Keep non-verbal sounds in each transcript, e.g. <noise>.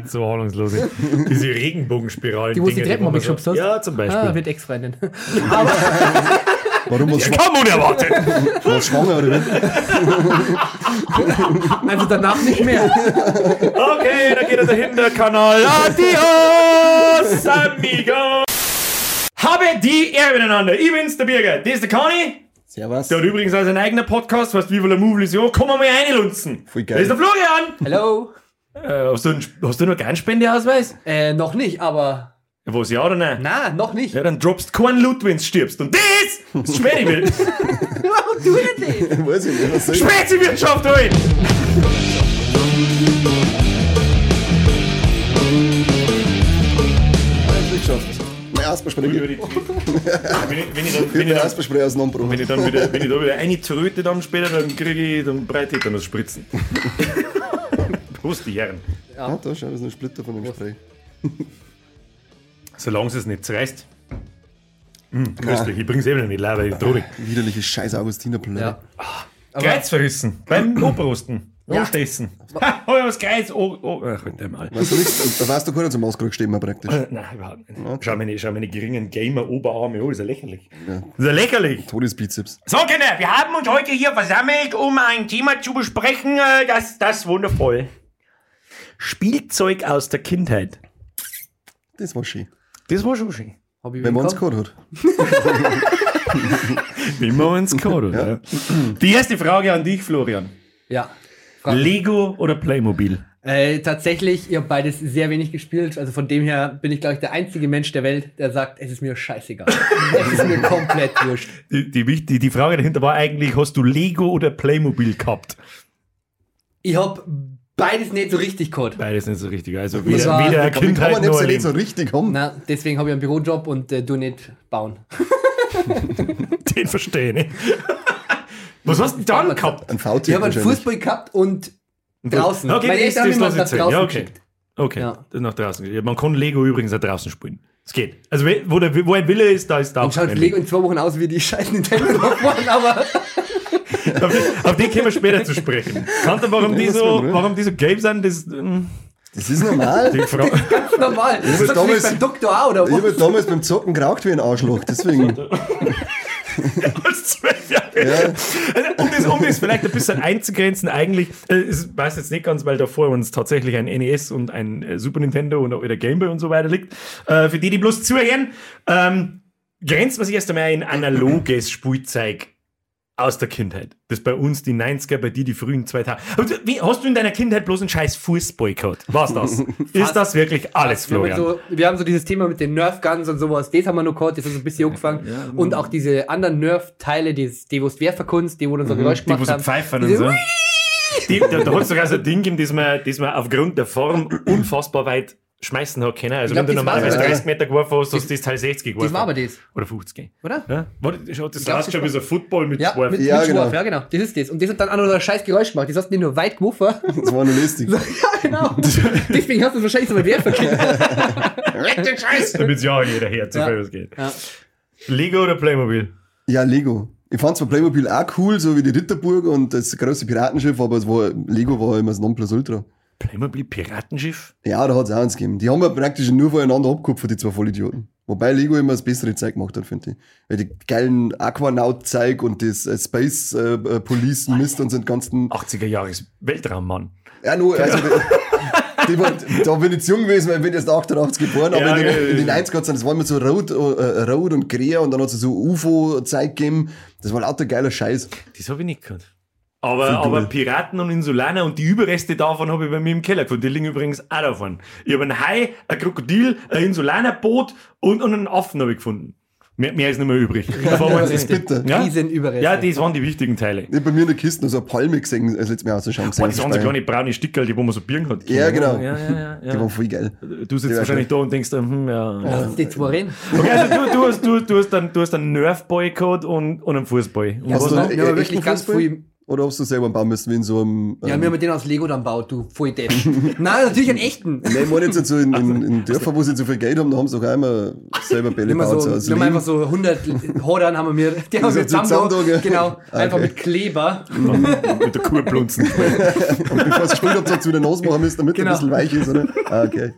Ja, so ahnungslos. Diese Regenbogenspiralen. Die, wo Dinger, Treppen wo man geschubst so- hast? Ja, zum Beispiel. Ah, wird Ex-Freundin. <laughs> Warum was, ja, kaum unerwartet. was schwanger oder wie? Also danach nicht mehr. Okay, da geht er dahin, der Kanal. Adios, amigo. Habe die Ehre miteinander. Ich bin's, der Birger. Das ist der Conny. Servus. Der hat übrigens auch seinen eigenen Podcast, heißt Viva la Movilisation. Komm mal reinlunzen. Voll Das ist geil. der Florian. Hello. Äh, hast, du einen, hast du noch keinen Spendeausweis? Äh, noch nicht, aber. Was, ja oder nein? Na, noch nicht. Ja, dann droppst keinen Loot, wenn du stirbst. Und das <laughs> ist Schwedibild. Warum du? <laughs> Weiß ich nicht, was soll ich? Mein Asperspray. Wenn Ich wenn ich, wenn ich, dann, wenn ich, dann, Asperspray auseinanderbrochen. wenn ich dann wieder, wenn ich da wieder eine tröte dann später, dann kriege ich dann breite ich dann das Spritzen. <laughs> Prost, die Herren. Ah, da schau, das ist ein Splitter von dem Spray. <laughs> Solange es nicht zerreißt. Hm, köstlich. Ich bring's eben nicht leer, weil ich drohe. Widerliche scheiß Augustinerpulver. Ja. Kreuz verrissen. Beim <clears throat> Operosten. Ja. Umstessen. Ha, hab ich was Kreuz. Oh, oh. Ach, halt mal. Weißt du nichts? Da warst du gar nicht zum Ausdruck stehen, praktisch. Äh, Nein, überhaupt nicht. Schau meine, schau meine geringen Gamer-Oberarme an, ist ja lächerlich. Ist ja lächerlich. Todesbizeps. So, Kinder, wir haben uns heute hier versammelt, um ein Thema zu besprechen, äh, das, das wundervoll. Spielzeug aus der Kindheit. Das war schön. Das war schon schön. Hab ich Wenn man gehabt? gehört hat. Wie man uns kann, oder? Die erste Frage an dich, Florian. Ja. Frag- Lego oder Playmobil? Äh, tatsächlich, ihr habt beides sehr wenig gespielt. Also von dem her bin ich, glaube ich, der einzige Mensch der Welt, der sagt, es ist mir scheißegal. <laughs> es ist mir komplett wurscht. Die, die, die Frage dahinter war eigentlich, hast du Lego oder Playmobil gehabt? Ich hab beides nicht so richtig gehabt. Beides nicht so richtig. Also weder, war- weder wie kann Kindheit man ja nicht so richtig haben? Na, deswegen habe ich einen Bürojob und äh, du nicht bauen. <laughs> Den verstehe ich nicht. <laughs> Was hast du dann gehabt? Ein Ich VT habe einen. Fußball gehabt und draußen. Okay, Meine das, Eltern haben mich nach ich draußen Ja, okay. geschickt. Okay, Ja. das ist nach draußen. Ja, Man kann Lego übrigens auch draußen spielen. Es geht. Also wo, der, wo ein Wille ist, da ist da Und schaut Lego in zwei Wochen aus wie die scheiß Nintendo <laughs> davon, aber auf, die, auf die kommen wir später zu sprechen. Kannst du, warum die so, warum die so gelb sind? Das, ähm, Das ist normal. die ganz normal. Das ist damals- beim Doktor auch, oder Ich habe was? damals beim Zocken geraucht wie ein Arschloch, deswegen. <laughs> als zwölf Jahre. Ja. Um, das, um das vielleicht ein bisschen einzugrenzen, eigentlich, äh, ich weiß jetzt nicht ganz, weil davor uns tatsächlich ein NES und ein äh, Super Nintendo und oder Game Boy und so weiter liegt. Äh, für die, die bloß zuhören, ähm, grenzt man sich erst einmal ein analoges Spielzeug aus der Kindheit. Das bei uns die 90er, bei dir die frühen 2000er. Aber du- Wie, hast du in deiner Kindheit bloß einen scheiß Fußball gehabt? Was das? <laughs> Ist das wirklich alles, Wir haben, Florian? so, wir haben so dieses Thema mit den Nerf Guns und sowas, das haben wir noch gehabt, das ist so ein bisschen angefangen. und auch diese anderen Nerf-Teile, die, die wo es werferkunst, die wo dann so Geräusch Mhm. die, wo gemacht so haben. pfeifen und so. Die, da da hat es sogar so ein Ding gegeben, das man, das man aufgrund der Form unfassbar weit schmeißen hat können. Also glaub, wenn du normalerweise sogar- 30 Meter geworfen hast, hast du das Teil 60 geworfen. Das war aber das, Oder 50. oder? Ja? Warte, das das schon wie so ein Football mit Ja, zwei. mit, Ja, mit genau. Schwarf, ja genau. Das ist das. Und das hat dann auch noch ein scheiß Geräusch gemacht. Das hast du nicht nur weit geworfen. Das war nur lästig. <laughs> ja, genau. <laughs> Deswegen hast du es wahrscheinlich so weit werfen <laughs> Damit es ja jeder hört, so Ja. viel es geht. Ja. Lego oder Playmobil? Ja, Lego. Ich fand zwar Playmobil auch cool, so wie die Ritterburg und das große Piratenschiff, aber es war, Lego war immer das Nonplusultra. Playmobil Piratenschiff? Ja, da hat es auch eins gegeben. Die haben ja praktisch nur voneinander abgekupfert, die zwei Vollidioten. Wobei Lego immer das bessere Zeug gemacht hat, finde ich. Weil die geilen Aquanaut-Zeug und das äh, Space äh, äh, Police Mist und so den ganzen. 80er Jahres Weltraummann. Ja, nur, also, <laughs> die, die da bin ich jung gewesen, weil ich bin erst 88 geboren, aber Ja, in, den, ja, in den ja. 90er hat's dann, das war immer so rot, äh, rot und grä und dann hat es so UFO-Zeug gegeben. Das war lauter geiler Scheiß. Das habe ich nicht gehört. Aber, aber. Piraten und Insulaner und die Überreste davon habe ich bei mir im Keller gefunden. Die liegen übrigens auch davon. Ich habe einen Hai, ein Krokodil, ein Insulanerboot und, und einen Affen habe ich gefunden. Mehr, mehr ist nicht mehr übrig. <laughs> Waren sie- das ist bitter. Ja? Riesenüberreste. ja, das waren die wichtigen Teile. Ich hab bei mir in der Kiste noch so eine Palme gesehen, als letztes Mal aus der Chance Boah, das waren so kleine braune Stickerl, die wo man so Birnen hat. Ja, genau. Ja, ja, ja, Die ja. waren voll geil. Du sitzt Die wahrscheinlich da und denkst, hm, ja. ja. Lass die zwei reden. Okay, also du, du, hast, du, du hast dann, du hast einen Nerf-Boy gehabt und, und einen Fußball. Und Ja, einen haben echten wirklich ganz Fußball? viel Oder hast du selber bauen müssen, wie in so einem. Ja, wir haben den aus Lego dann gebaut, du Volldepp. <laughs> Nein, natürlich einen echten. Nein, ich meine jetzt so in, in, in Dörfern, wo sie so viel Geld haben, da haben sie auch immer selber Bälle gebaut. so, wir haben einfach so 100 Hodern haben wir, die haben wir zusammen, zusammen, genau, einfach Okay. mit Kleber. Mit der Kuh plunzen. <laughs> Und bevor sie gespielt habt, sie wieder Nase machen müssen, damit Genau. er ein bisschen weich ist, oder? Ah, okay.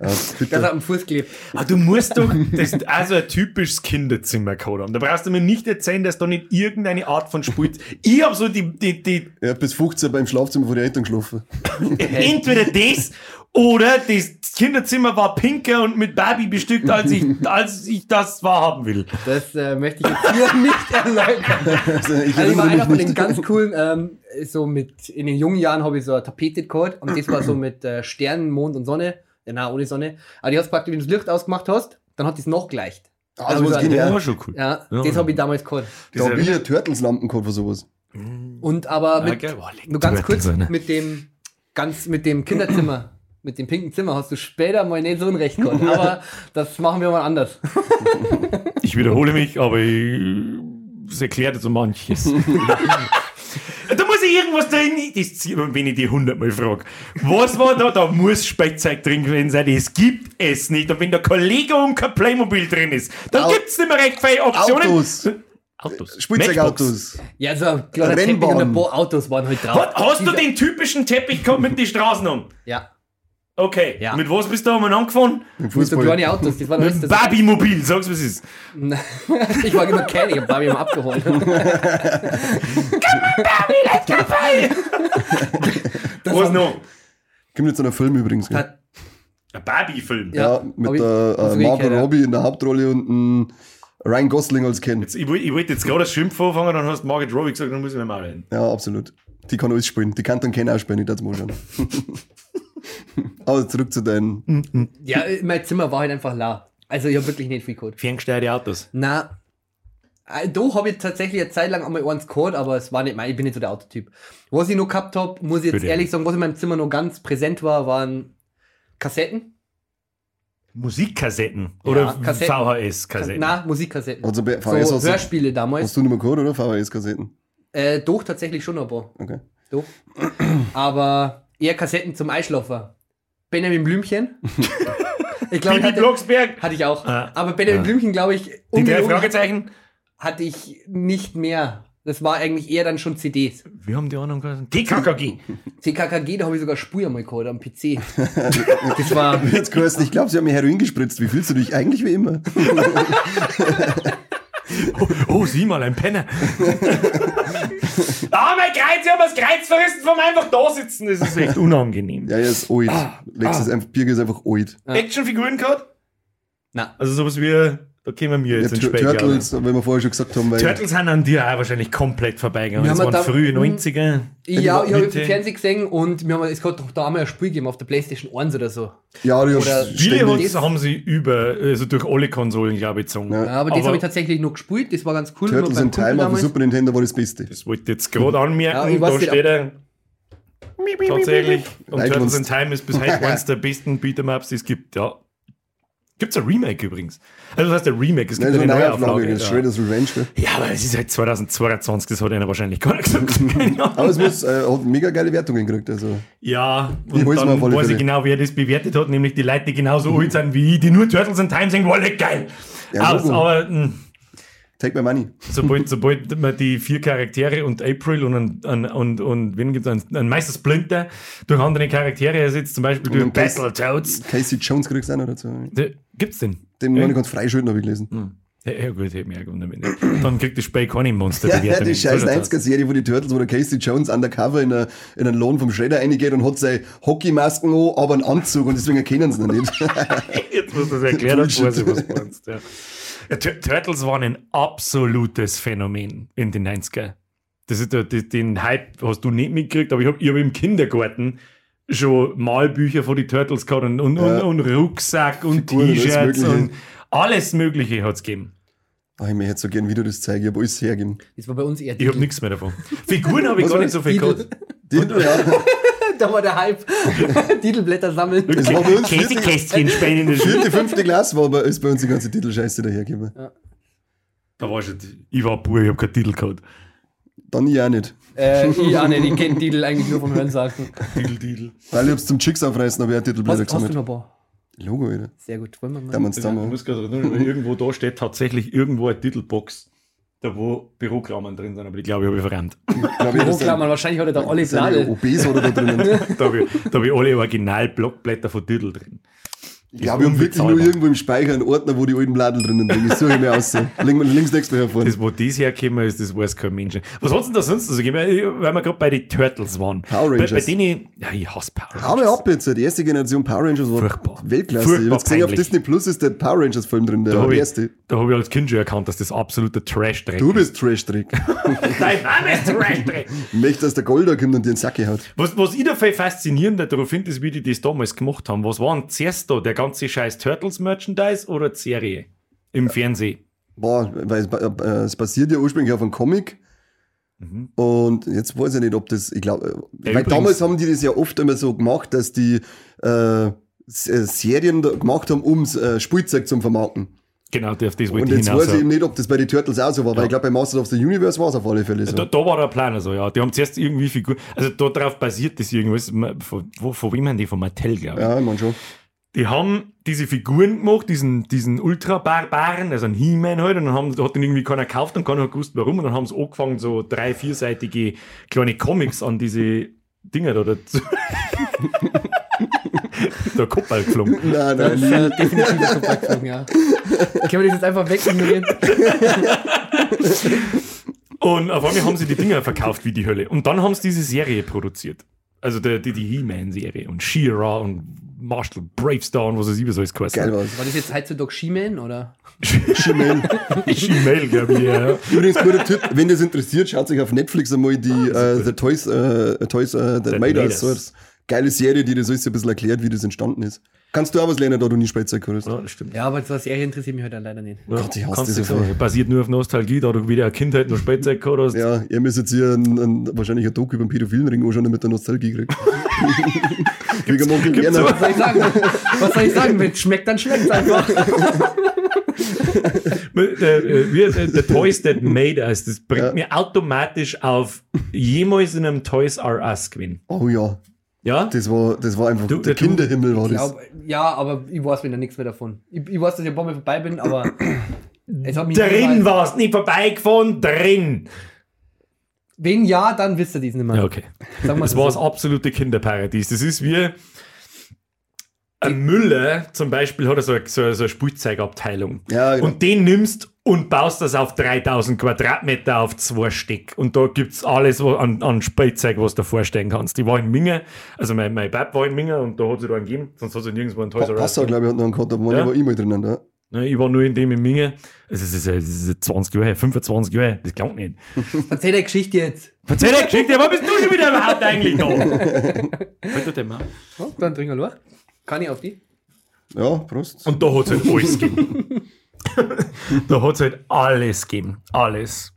Ja, Das hat am Fuß geklebt. Aber du musst doch das also ein typisches Kinderzimmer haben. Da brauchst du mir nicht erzählen, dass da nicht irgendeine Art von Spiel. Ich hab so die, die, die Er hat bis 15 beim Schlafzimmer von den Eltern geschlafen. <laughs> entweder das oder das Kinderzimmer war pinker und mit Barbie bestückt, als ich, als ich das wahrhaben will. Das äh, möchte ich jetzt hier nicht erläutern. <laughs> Also, ich Also ich war einer von den ganz coolen, ähm, so mit, in den jungen Jahren habe ich so eine Tapete gehabt und das war so <clears throat> mit äh, Sternen, Mond und Sonne. Ja, nein, ohne Sonne. Aber die hast praktisch, wenn du das Licht ausgemacht hast, dann hat das noch gleicht. Ah, das was Ja, ging, Ja, ja. schon cool. Ja, Ja. das habe ich damals gehabt. Da habe ich ja Turtles-Lampen gehabt für sowas. Und aber mit, Okay, boah, nur ganz kurz, rein. mit dem, ganz, mit dem Kinderzimmer, <clears throat> mit dem pinken Zimmer hast du später mal nicht so ein Recht gehabt. <laughs> Aber das machen wir mal anders. Ich wiederhole mich, aber ich, es erklärt so manches. <laughs> da muss ich irgendwas drin, das, wenn ich die hundertmal frage. Was war da? Da muss Speckzeug drin gewesen sein. Das gibt es nicht. Und wenn da kein Lego und kein Playmobil drin ist, dann gibt es nicht mehr recht viele Optionen. Autos. Autos. Spielzeugautos. Ja, so ein kleiner Teppich Rennbahn. und ein paar Autos waren halt drauf. Hast, hast du den typischen Teppich gehabt mit den Straßen um? Ja. Okay. Ja. Mit was bist du einmal angefahren? Im Mit so Fußball. kleine Autos, das war alles das. Barbie-Mobil, sag's was es ist. <laughs> ich war immer kein, ich hab Barbie immer abgeholt. <laughs> Was noch? Kommt jetzt noch ein Film übrigens. gell? Ein Barbie-Film. Ja, Ja, mit ich- der äh, wirklich Margot ja. Robbie in der Hauptrolle und ein Ryan Gosling als Ken. Jetzt, ich, wollte- ich wollte jetzt gerade das Schimpf anfangen, dann hast du Margaret Robbie gesagt, dann muss ich mir mal reden. Ja, absolut. Die kann alles spielen. Die kann dann Ken auch spielen, ich darf mal schauen. <laughs> Aber <laughs> zurück zu deinen. ja, mein Zimmer war halt einfach la. Also ich habe wirklich nicht viel Code. Ferngesteuerte Autos. Na, äh, da habe ich tatsächlich eine Zeit lang einmal eins gehabt, aber es war nicht mein, ich bin nicht so der Autotyp. Was ich noch gehabt habe, muss ich jetzt Bitte. ehrlich sagen, was in meinem Zimmer noch ganz präsent war, waren Kassetten. Musikkassetten oder Kassetten. VHS-Kassetten. Na, Musikkassetten. Also VHS so hast, du, Hörspiele damals. hast du nicht mehr gehört, oder? VHS-Kassetten. Äh, doch, tatsächlich schon ein paar. Okay. Doch. Aber eher Kassetten zum Einschlafen. Benjamin Blümchen. <laughs> ich glaube, Bibi hatte, Blocksberg. hatte ich auch. Ah. Aber Benjamin Ah. Blümchen, glaube ich, Die drei Fragezeichen. hatte ich nicht mehr. Das war eigentlich eher dann schon CDs. Wir haben die anderen geheißen. TKKG. <laughs> TKKG, da habe ich sogar Spur einmal gehabt am PC. <laughs> das war. Jetzt ich glaube, sie haben mir Heroin gespritzt. Wie fühlst du dich eigentlich wie immer? Oh, oh, sieh mal, ein Penner. <laughs> ah, mein Kreuz, ich hab das Kreuz verrissen vom einfach da sitzen. Das ist echt unangenehm. Ja, er ist alt. Ah. Lex ist einfach, Birger ist einfach alt. Ja. Actionfiguren gehabt? Na. Also sowas wie, da kämen wir Ja, jetzt ins Tur- Spiel. Turtles, wenn wir vorher schon gesagt haben, weil Turtles sind an dir auch wahrscheinlich komplett vorbeigegangen. Wir Das haben waren da- frühe 90er. Ja, ich habe im Fernsehen gesehen und wir haben, es hat doch da einmal ein Spiel gegeben auf der Playstation 1 oder so. ja, die Oder- hat's- haben sie über, also durch alle Konsolen, glaube ich, gezogen. Ja. Ja, aber, das habe ich tatsächlich noch gespielt, das war ganz cool. Turtles in Time auf dem. Super Nintendo war das Beste. Das wollte ich jetzt gerade anmerken. Ja, ich weiß da steht er. Tatsächlich. Und Turtles in Time ist bis heute <laughs> eines der besten Beat'em-Ups, die es gibt. Ja. Gibt's ein Remake übrigens? Also das heißt der Remake, es gibt Nein, so eine eine Neuauflage. Neuauflage, das. Shredder's Revenge. Gell? ja, aber es ist halt 2022, das hat einer wahrscheinlich gar nicht <laughs> gesagt. Aber es muss, äh, hat mega geile Wertungen gekriegt. Also. Ja, Ich und mir dann weiß ich genau, wer das bewertet hat, nämlich die Leute, die genauso alt sind wie ich, die nur Turtles in Time sagen, wow, geil. Ja, Logo. aber mh, Take my money. sobald, sobald man die vier Charaktere und April und, ein, ein, und, und wen gibt's einen, einen Meister Splinter durch andere Charaktere ersetzt, zum Beispiel durch einen Battletoads. Casey Jones kriegst du auch noch dazu. Der- Gibt's den? Den Ja. ganz freischalten, habe ich gelesen. Ja, ja gut, hätte mich auch gewundert. Dann kriegt das Spiel keine Monster. <laughs> Ja, ja, die scheiß 90er-Serie von die Turtles, wo der Casey Jones undercover in, eine, in einen Lohn vom Shredder reingeht und hat seine Hockeymasken an, aber einen Anzug und deswegen erkennen sie ihn nicht. <laughs> Jetzt musst du das erklären, weiß ich, was meinst. Ja. Ja, Tur- Turtles waren ein absolutes Phänomen in den 90er. Das ist, den Hype hast du nicht mitgekriegt, aber ich habe ich hab im Kindergarten schon Malbücher von die Turtles gehabt und, und, Ja. und, und Rucksack und T-Shirts und alles Mögliche hat es gegeben. Ach, ich mir hätte so gern wieder das zeigen, ich habe alles hergeben. Das war bei uns eher Ich habe nichts mehr davon. Figuren habe <laughs> ich gar nicht so viel gehabt. Ja, <laughs> da war der Hype. <laughs> Titelblätter sammeln. das war bei uns vierte, Käsekästchen Schule. vierte, fünfte Klasse, war bei, ist bei uns die ganze Titelscheiße dahergekommen. Da war schon, ich war pur, ich habe keinen Titel gehabt. Dann ich auch nicht. Äh, ich auch nicht, ich kenne Titel eigentlich nur vom Hörensagen. Didel, Didel. Weil ich hab's zum Chicks aufreißen, aber ich auch Titelblätter Hast, hast du gesammelt. noch ein paar? Logo, Alter. Sehr gut. Wollen wir mal? Da man es Ich zusammen. muss gerade irgendwo da steht tatsächlich irgendwo eine Titelbox, da wo Büroklammern drin sind, aber die glaube ich habe ich verrannt. Büroklammern, wahrscheinlich hat er da alle Bladel. OBs oder da drinnen. <laughs> Da habe ich, da hab ich alle Original-Blockblätter von Titel drin. Ich ich habe wirklich nur irgendwo im Speicher einen Ordner, wo die alten Bladel drinnen liegen. Ich suche mir aus. <laughs> Link, links nächstes Mal hervor. Das, wo das hergekommen ist, das weiß kein Mensch. Was hat's denn da sonst so gegeben? Weil wir gerade bei den Turtles waren. Power Bei, bei Rangers. denen, ja, ich hasse Power Hau mal ab jetzt. Die erste Generation Power Rangers war Furchtbar. Weltklasse. Furchtbar ich habe gesehen, auf. Disney Plus ist der Power Rangers Film drin, der Da habe ich, erste. da hab ich als Kind schon erkannt, dass das absoluter Trash-Dreck Du bist Trash-Trick. <laughs> Dein Name ist Trash-Dreck. Ich möchte, dass der Golder kommt und dir den Sack haut. Was, was ich da viel faszinierender daran finde, ist, wie die das damals gemacht haben. Was war denn zuerst da? Der ganze scheiß Turtles-Merchandise oder die Serie? Im Fernsehen? Boah, weil es, äh, es basiert ja ursprünglich auf einem Comic. Und jetzt weiß ich nicht, ob das, ich glaube, Ja, weil damals haben die das ja oft immer so gemacht, dass die äh, äh, Serien gemacht haben, um äh, Spielzeug zum Vermarkten. Genau, auf das wollte Und jetzt hinaus. weiß ich eben nicht, ob das bei den Turtles auch so war, weil ich glaube, bei Masters of the Universe war es auf alle Fälle so. Da, da war der Plan so, ja. Die haben zuerst irgendwie Figuren, also darauf basiert das irgendwas. Von, wo, von wem haben die? Von Mattel, glaube ich. ja, ich mein schon. Die haben diese Figuren gemacht, diesen, diesen Ultra-Barbaren, also ein He-Man halt, und dann haben, hat den irgendwie keiner gekauft und keiner hat gewusst, warum. Und dann haben sie angefangen, so drei, vierseitige kleine Comics an diese Dinger da dazu. der Kopf halt geflogen. Nein, Das ist nein, äh, definitiv ein Verpackung, ja. Können wir das jetzt einfach wegignorieren? Und auf einmal haben sie die Dinger verkauft wie die Hölle. Und dann haben sie diese Serie produziert. Also die, die, die He-Man-Serie und She-Ra und Marshall Bravestar und was weiß ich, was alles geheißen geil war's. War das jetzt heutzutage She-Man oder? <laughs> She-Man. <laughs> She-Mail, glaube ich, ja. Übrigens, guter Tipp, wenn das interessiert, schaut euch auf Netflix einmal die äh, The Toys, äh, Toys äh, That That Made Made Us. So, Us. das geile Serie, die das alles so ein bisschen erklärt, wie das entstanden ist. Kannst du auch was lernen, da du nie Spielzeug hattest? ja, das stimmt. Ja, aber eine Serie interessiert mich heute leider nicht. Ja, Gott, ich hasse kannst diese. Basiert nur auf Nostalgie, da du wieder eine Kindheit noch Spätzeit gehabt hast. Ja, ihr müsst jetzt hier ein, ein, wahrscheinlich ein Doku über den pädophilen Ring anschauen, damit der Nostalgie kriegt. <laughs> Wie der Onkel gibt's Werner. Was soll ich sagen? Was soll ich sagen? Wenn es schmeckt, dann schmeckt es einfach. <laughs> Der, äh, wie, äh, der Toys That Made Us, das bringt Ja. mir automatisch auf jemals in einem Toys R Us gewinn. Oh ja, Ja? das war, das war einfach Du- der du- Kinderhimmel war Ich das. glaub, ja, aber ich weiß wieder nichts mehr davon. Ich, ich weiß, dass ich ein paar Mal vorbei bin, aber <clears throat> es hat mich Drin niemals- warst, nicht vorbeigefahren, drin. Wenn ja, dann wisst ihr dies nicht mehr. Ja, okay. Das war das so. absolute Kinderparadies. Das ist wie ein Müller zum Beispiel hat er so eine, so eine, Spielzeugabteilung. Ja, genau. Und den nimmst und baust das auf 3000 Quadratmeter auf zwei Stück. Und da gibt's alles wo, an, an Spielzeug, was du dir vorstellen kannst. Ich war in Minge, also mein, mein Bab war in Minge und da hat sie da einen gegeben, sonst hat sie nirgendwo einen Toys R Us Passau, glaube ich, hat noch einen gehabt, da war Ja. ich mal drinnen. Da. Ne, Ich war nur in dem in Minge. Es ist, es ist 20 Jahre, her, 25 Jahre, her, das klingt nicht. <laughs> Erzähl die Geschichte jetzt. Verzeih dir Geschichte, wo bist du schon wieder überhaupt eigentlich da? <laughs> Halt doch den mal. Ja, dann trinken wir los. Kann ich auf die? Ja, Prost. Und da hat es halt alles gegeben. <laughs> da hat es halt alles gegeben. Alles.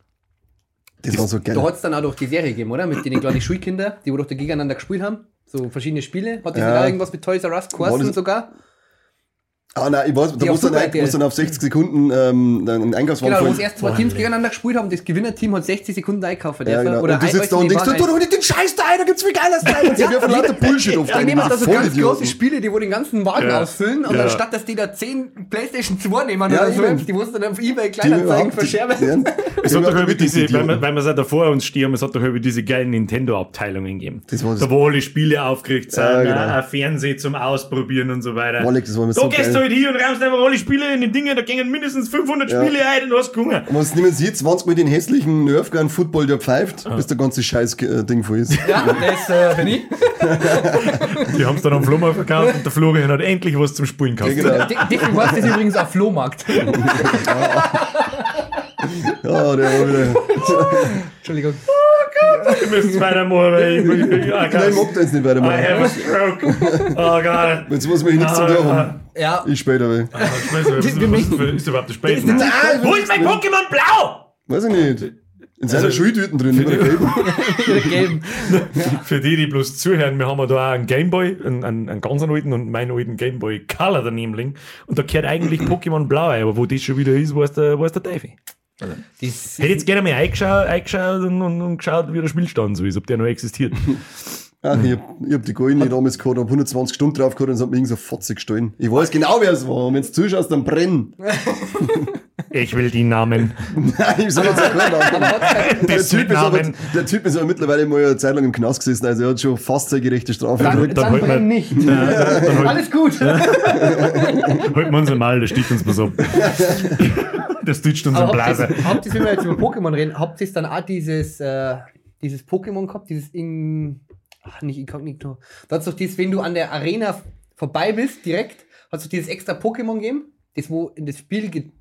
Das war so geil. Da hat es dann auch doch die Serie gegeben, oder? Mit den kleinen Schulkindern, die wo doch da gegeneinander gespielt haben. So verschiedene Spiele. Hat das Ja. nicht auch irgendwas mit Toys R Us geheißen sogar? Ah, nein, ich weiß, da musst auf du dann, musst dann auf 60 Sekunden ähm, einen Einkaufswagen Genau, wo es erst zwei Teams gegeneinander gespielt haben. Das Gewinnerteam hat 60 Sekunden einkaufen Ja, dürfen. genau. Oder und du sitzt da und denkst, du, tu doch nicht den Scheiß da ein, da gibt's viel geiles Teil. Und sie werfen lauter Bullshit auf Die nehmen da so ganz große Spiele, die wo den ganzen Wagen Ja. ausfüllen und Ja. anstatt dass die da 10 Playstation 2 nehmen Ja, oder so, die musst du dann auf Ebay Kleinanzeigen verscherben. Ja, Es hat doch über diese, weil wir, weil wir es auch davor uns stehen, es hat doch über diese geilen Nintendo-Abteilungen gegeben. Da wo alle Spiele aufgeregt sind, Ja, genau. ein- Fernsehen zum Ausprobieren und so weiter. Walleck, das war mir da so gehst du. Halt hier und raumst einfach alle Spiele in die Dinge, da gingen mindestens 500 Ja. Spiele ein und hast Hunger. Und wenn du nehmen sie 20 Mal den hässlichen Nerfgun Football, der pfeift, bis der ganze Scheiß äh, voll ist. Ja, das äh, bin ich. <laughs> Die haben es dann am Flohmarkt verkauft und der Florian hat endlich was zum Spielen Ja, gehabt. genau. Dick- Dick, du hast das übrigens auf Flohmarkt. <laughs> Ja, der war wieder. <laughs> Entschuldigung. Wir müssen es weitermachen, weil ich, ich, <laughs> ich, Nein, da jetzt nicht I weitermachen. have a stroke. Oh Gott. Jetzt muss man hier nichts zum tun haben. Ja, Ich später, weil. Ah, ist- was überhaupt Spiel? nicht- Wo ist mein Pokémon Blau? Weiß ich nicht. In seiner Also- Schultüten drin, über der gelben. <laughs> gelben. <laughs> Für die, die bloß zuhören, wir haben ja da auch einen Gameboy, einen, einen, einen ganz alten und meinen alten Gameboy Color daneben liegen. Und da gehört eigentlich Pokémon Blau ein, aber wo das schon wieder ist, weiß der, weiß der Teufel. Das, Hätte jetzt gerne mal eingeschaut, eingeschaut und, und, und geschaut, wie der Spielstand so ist, ob der noch existiert. Ach, <laughs> ich hab, ich hab die Goldene damals gehabt, hab 120 Stunden drauf gehabt und es hat mir irgendwie so 40 gestohlen. Ich weiß genau, wer es war. Und wenn du zuschaust, dann brennen. <laughs> Ich will die Namen. Nein, ich aber hat's halt- Der Das typ, ist aber, der Typ ist aber mittlerweile mal eine Zeit lang im Knast gesessen, also er hat schon fast seine gerechte Strafe dann, gekriegt. dann dann holt man- brenn nicht. holt- Alles gut. <laughs> Halten wir uns mal, das steht uns was ab. Das tut uns im Blase. ihr, wenn wir jetzt über Pokémon reden, habt ihr dann auch dieses, äh, dieses Pokémon gehabt, dieses in, ach, nicht Inkognito. Da hat's doch dieses, wenn du an der Arena vorbei bist, direkt, hat es dieses extra Pokémon gegeben, das wo in das Spiel ge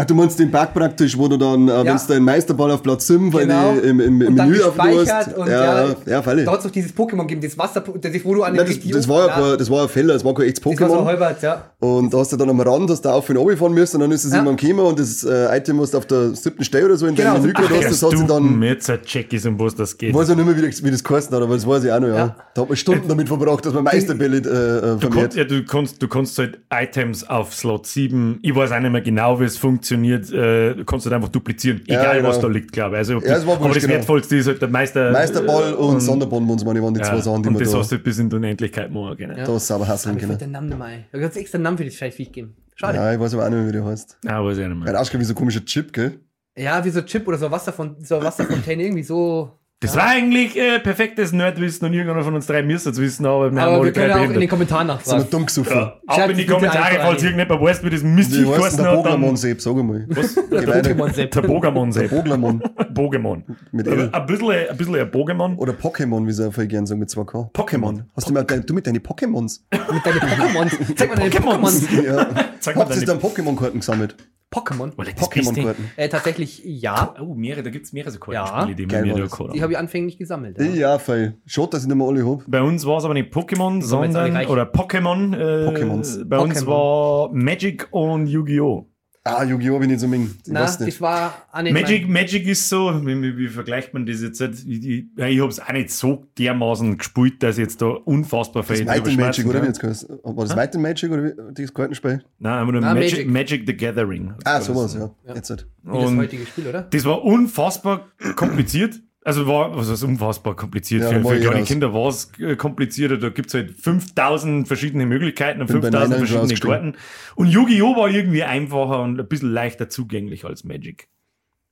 Ach, du meinst den Bug praktisch, wo du dann, äh, wenn du deinen Meisterball auf Platz 5 weil Genau. im, im, im Und dann Menü gespeichert und ja, ja, ja, völlig. Da hat es doch dieses Pokémon gegeben, das Wasser, das wo du an den Nein, das, das, war ja das war ein Fehler, das war kein echtes Das war so Pokémon. halbert, ja. Und da hast du dann am Rand, hast du auf und runter fahren müssen, und dann ist es Ja. irgendwann gekommen und das äh, Item, was du auf der siebten Stelle oder so in Genau, deinem Menü gehabt hast, das hast du dann, jetzt Check ist, um was das geht. ich weiß ja nicht mehr, wie das, wie das geheißen hat, aber das weiß ich auch noch, ja. Ja. Da hat man Stunden damit verbracht, dass man Meisterbälle äh, äh, Du vermehrt. kannst, ja, du kannst, du kannst halt Items auf Slot 7, ich weiß auch nicht mehr genau, wie es funktioniert, äh, du kannst halt einfach duplizieren, Ja, egal was genau. da liegt, glaube ich. Also, Ja, das, aber das genau. Wertvollste ist halt der Meister. Meisterball äh, und, Sonderbonbons, meine ich, waren die ja, zwei Sachen, die und man das da, hast du bis in die Unendlichkeit machen können. Ja. da sauber hasseln Ich fällt können. der Name nicht mehr ein. Da kannst extra einen Namen für das Scheißviech geben. Schade. Ja, ich weiß aber auch nicht mehr, wie der heißt. Ah, weiß ich auch nicht Er mehr. hat ausgeschaut wie so ein komischer Chip, gell? Ja, wie so ein Chip oder so Wasserfon so Wasserfontäne, irgendwie so. Das war eigentlich äh, perfektes Nerdwissen und irgendeiner von uns drei müsste es wissen, aber wir haben Aber alle wir können drei auch in den. Kommentaren Sind wir nachfragen. dumm gesoffen. Ja, ab Schreibt in die Kommentare, falls irgendjemand weiß, wie das Mistviech Wie heißt denn geheißen der hat. Pokémon dann- Sepp? Sag einmal. Was? Der weiter. Pokémon Sepp. Der Pokémon Der Sepp. Pokémon. Pokémon. Mit L. Ein bisschen, ein bisschen ein Pokémon. Oder Pokémon, wie sie voll gern sagen mit 2K. Pokémon. Hast du, mal, du mit deinen Pokémons? Mit deinen Pokémon. Zeig mal deine Pokémons. Pokémon. Ja. Zeig mal Habt ihr dann Pokémon-Karten gesammelt? Pokémon. Oder. Pokémon-Karten. Äh, tatsächlich ja. Oh, mehrere, da gibt es mehrere so Ja. Kartenspiele, die war da das. gehabt Die habe ich anfänglich gesammelt. Ja, ja voll. Schade, dass ich nicht mehr alle hab. Bei uns war es aber nicht Pokémon, sondern, oder Pokémon. Äh, Pokémons. Bei uns Pokémon. war Magic und Yu-Gi-Oh! Ah, Yu-Gi-Oh! bin ich nicht so ming. Ich das war auch nicht Magic, Magic ist so, wie, wie, vergleicht man das jetzt? Ich, ich, ich habe es auch nicht so dermaßen gespielt, dass ich jetzt da unfassbar Das viel Might and Magic, oder wie jetzt geheißen? War das Might and Magic oder wie, dieses Kartenspiel? Nein, aber nur Na, Magic, Magic. Magic the Gathering. Ah, sowas, ja. Ja. Jetzt halt. Wie das heutige Spiel, oder? das war unfassbar kompliziert. Also war, was heißt unfassbar kompliziert? Ja, für für kleine. Kinder war es äh, komplizierter. Da gibt es halt 5000 verschiedene Möglichkeiten und Bin bei 5000 Nine verschiedene. Karten. Und Yu-Gi-Oh! war irgendwie einfacher und ein bisschen leichter zugänglich als Magic.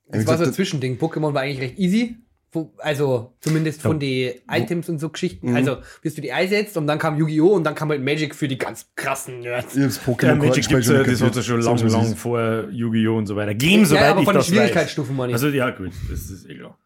Das Wie war so ein Zwischending. Pokémon war eigentlich recht easy. Also zumindest von den Items und so Geschichten. Mhm. Also bis du die einsetzt und dann kam Yu-Gi-Oh! und dann kam halt Magic für die ganz krassen Nerds. Ich hab's Ja, Magic gibt's ja, schon das hat es ja schon lang, Sagen wir, lang es ist. vor Yu-Gi-Oh! und so weiter. Game, soweit ja, aber ich von den das weiß. Schwierigkeitsstufen meine ich. Also ja, gut, das ist eh klar.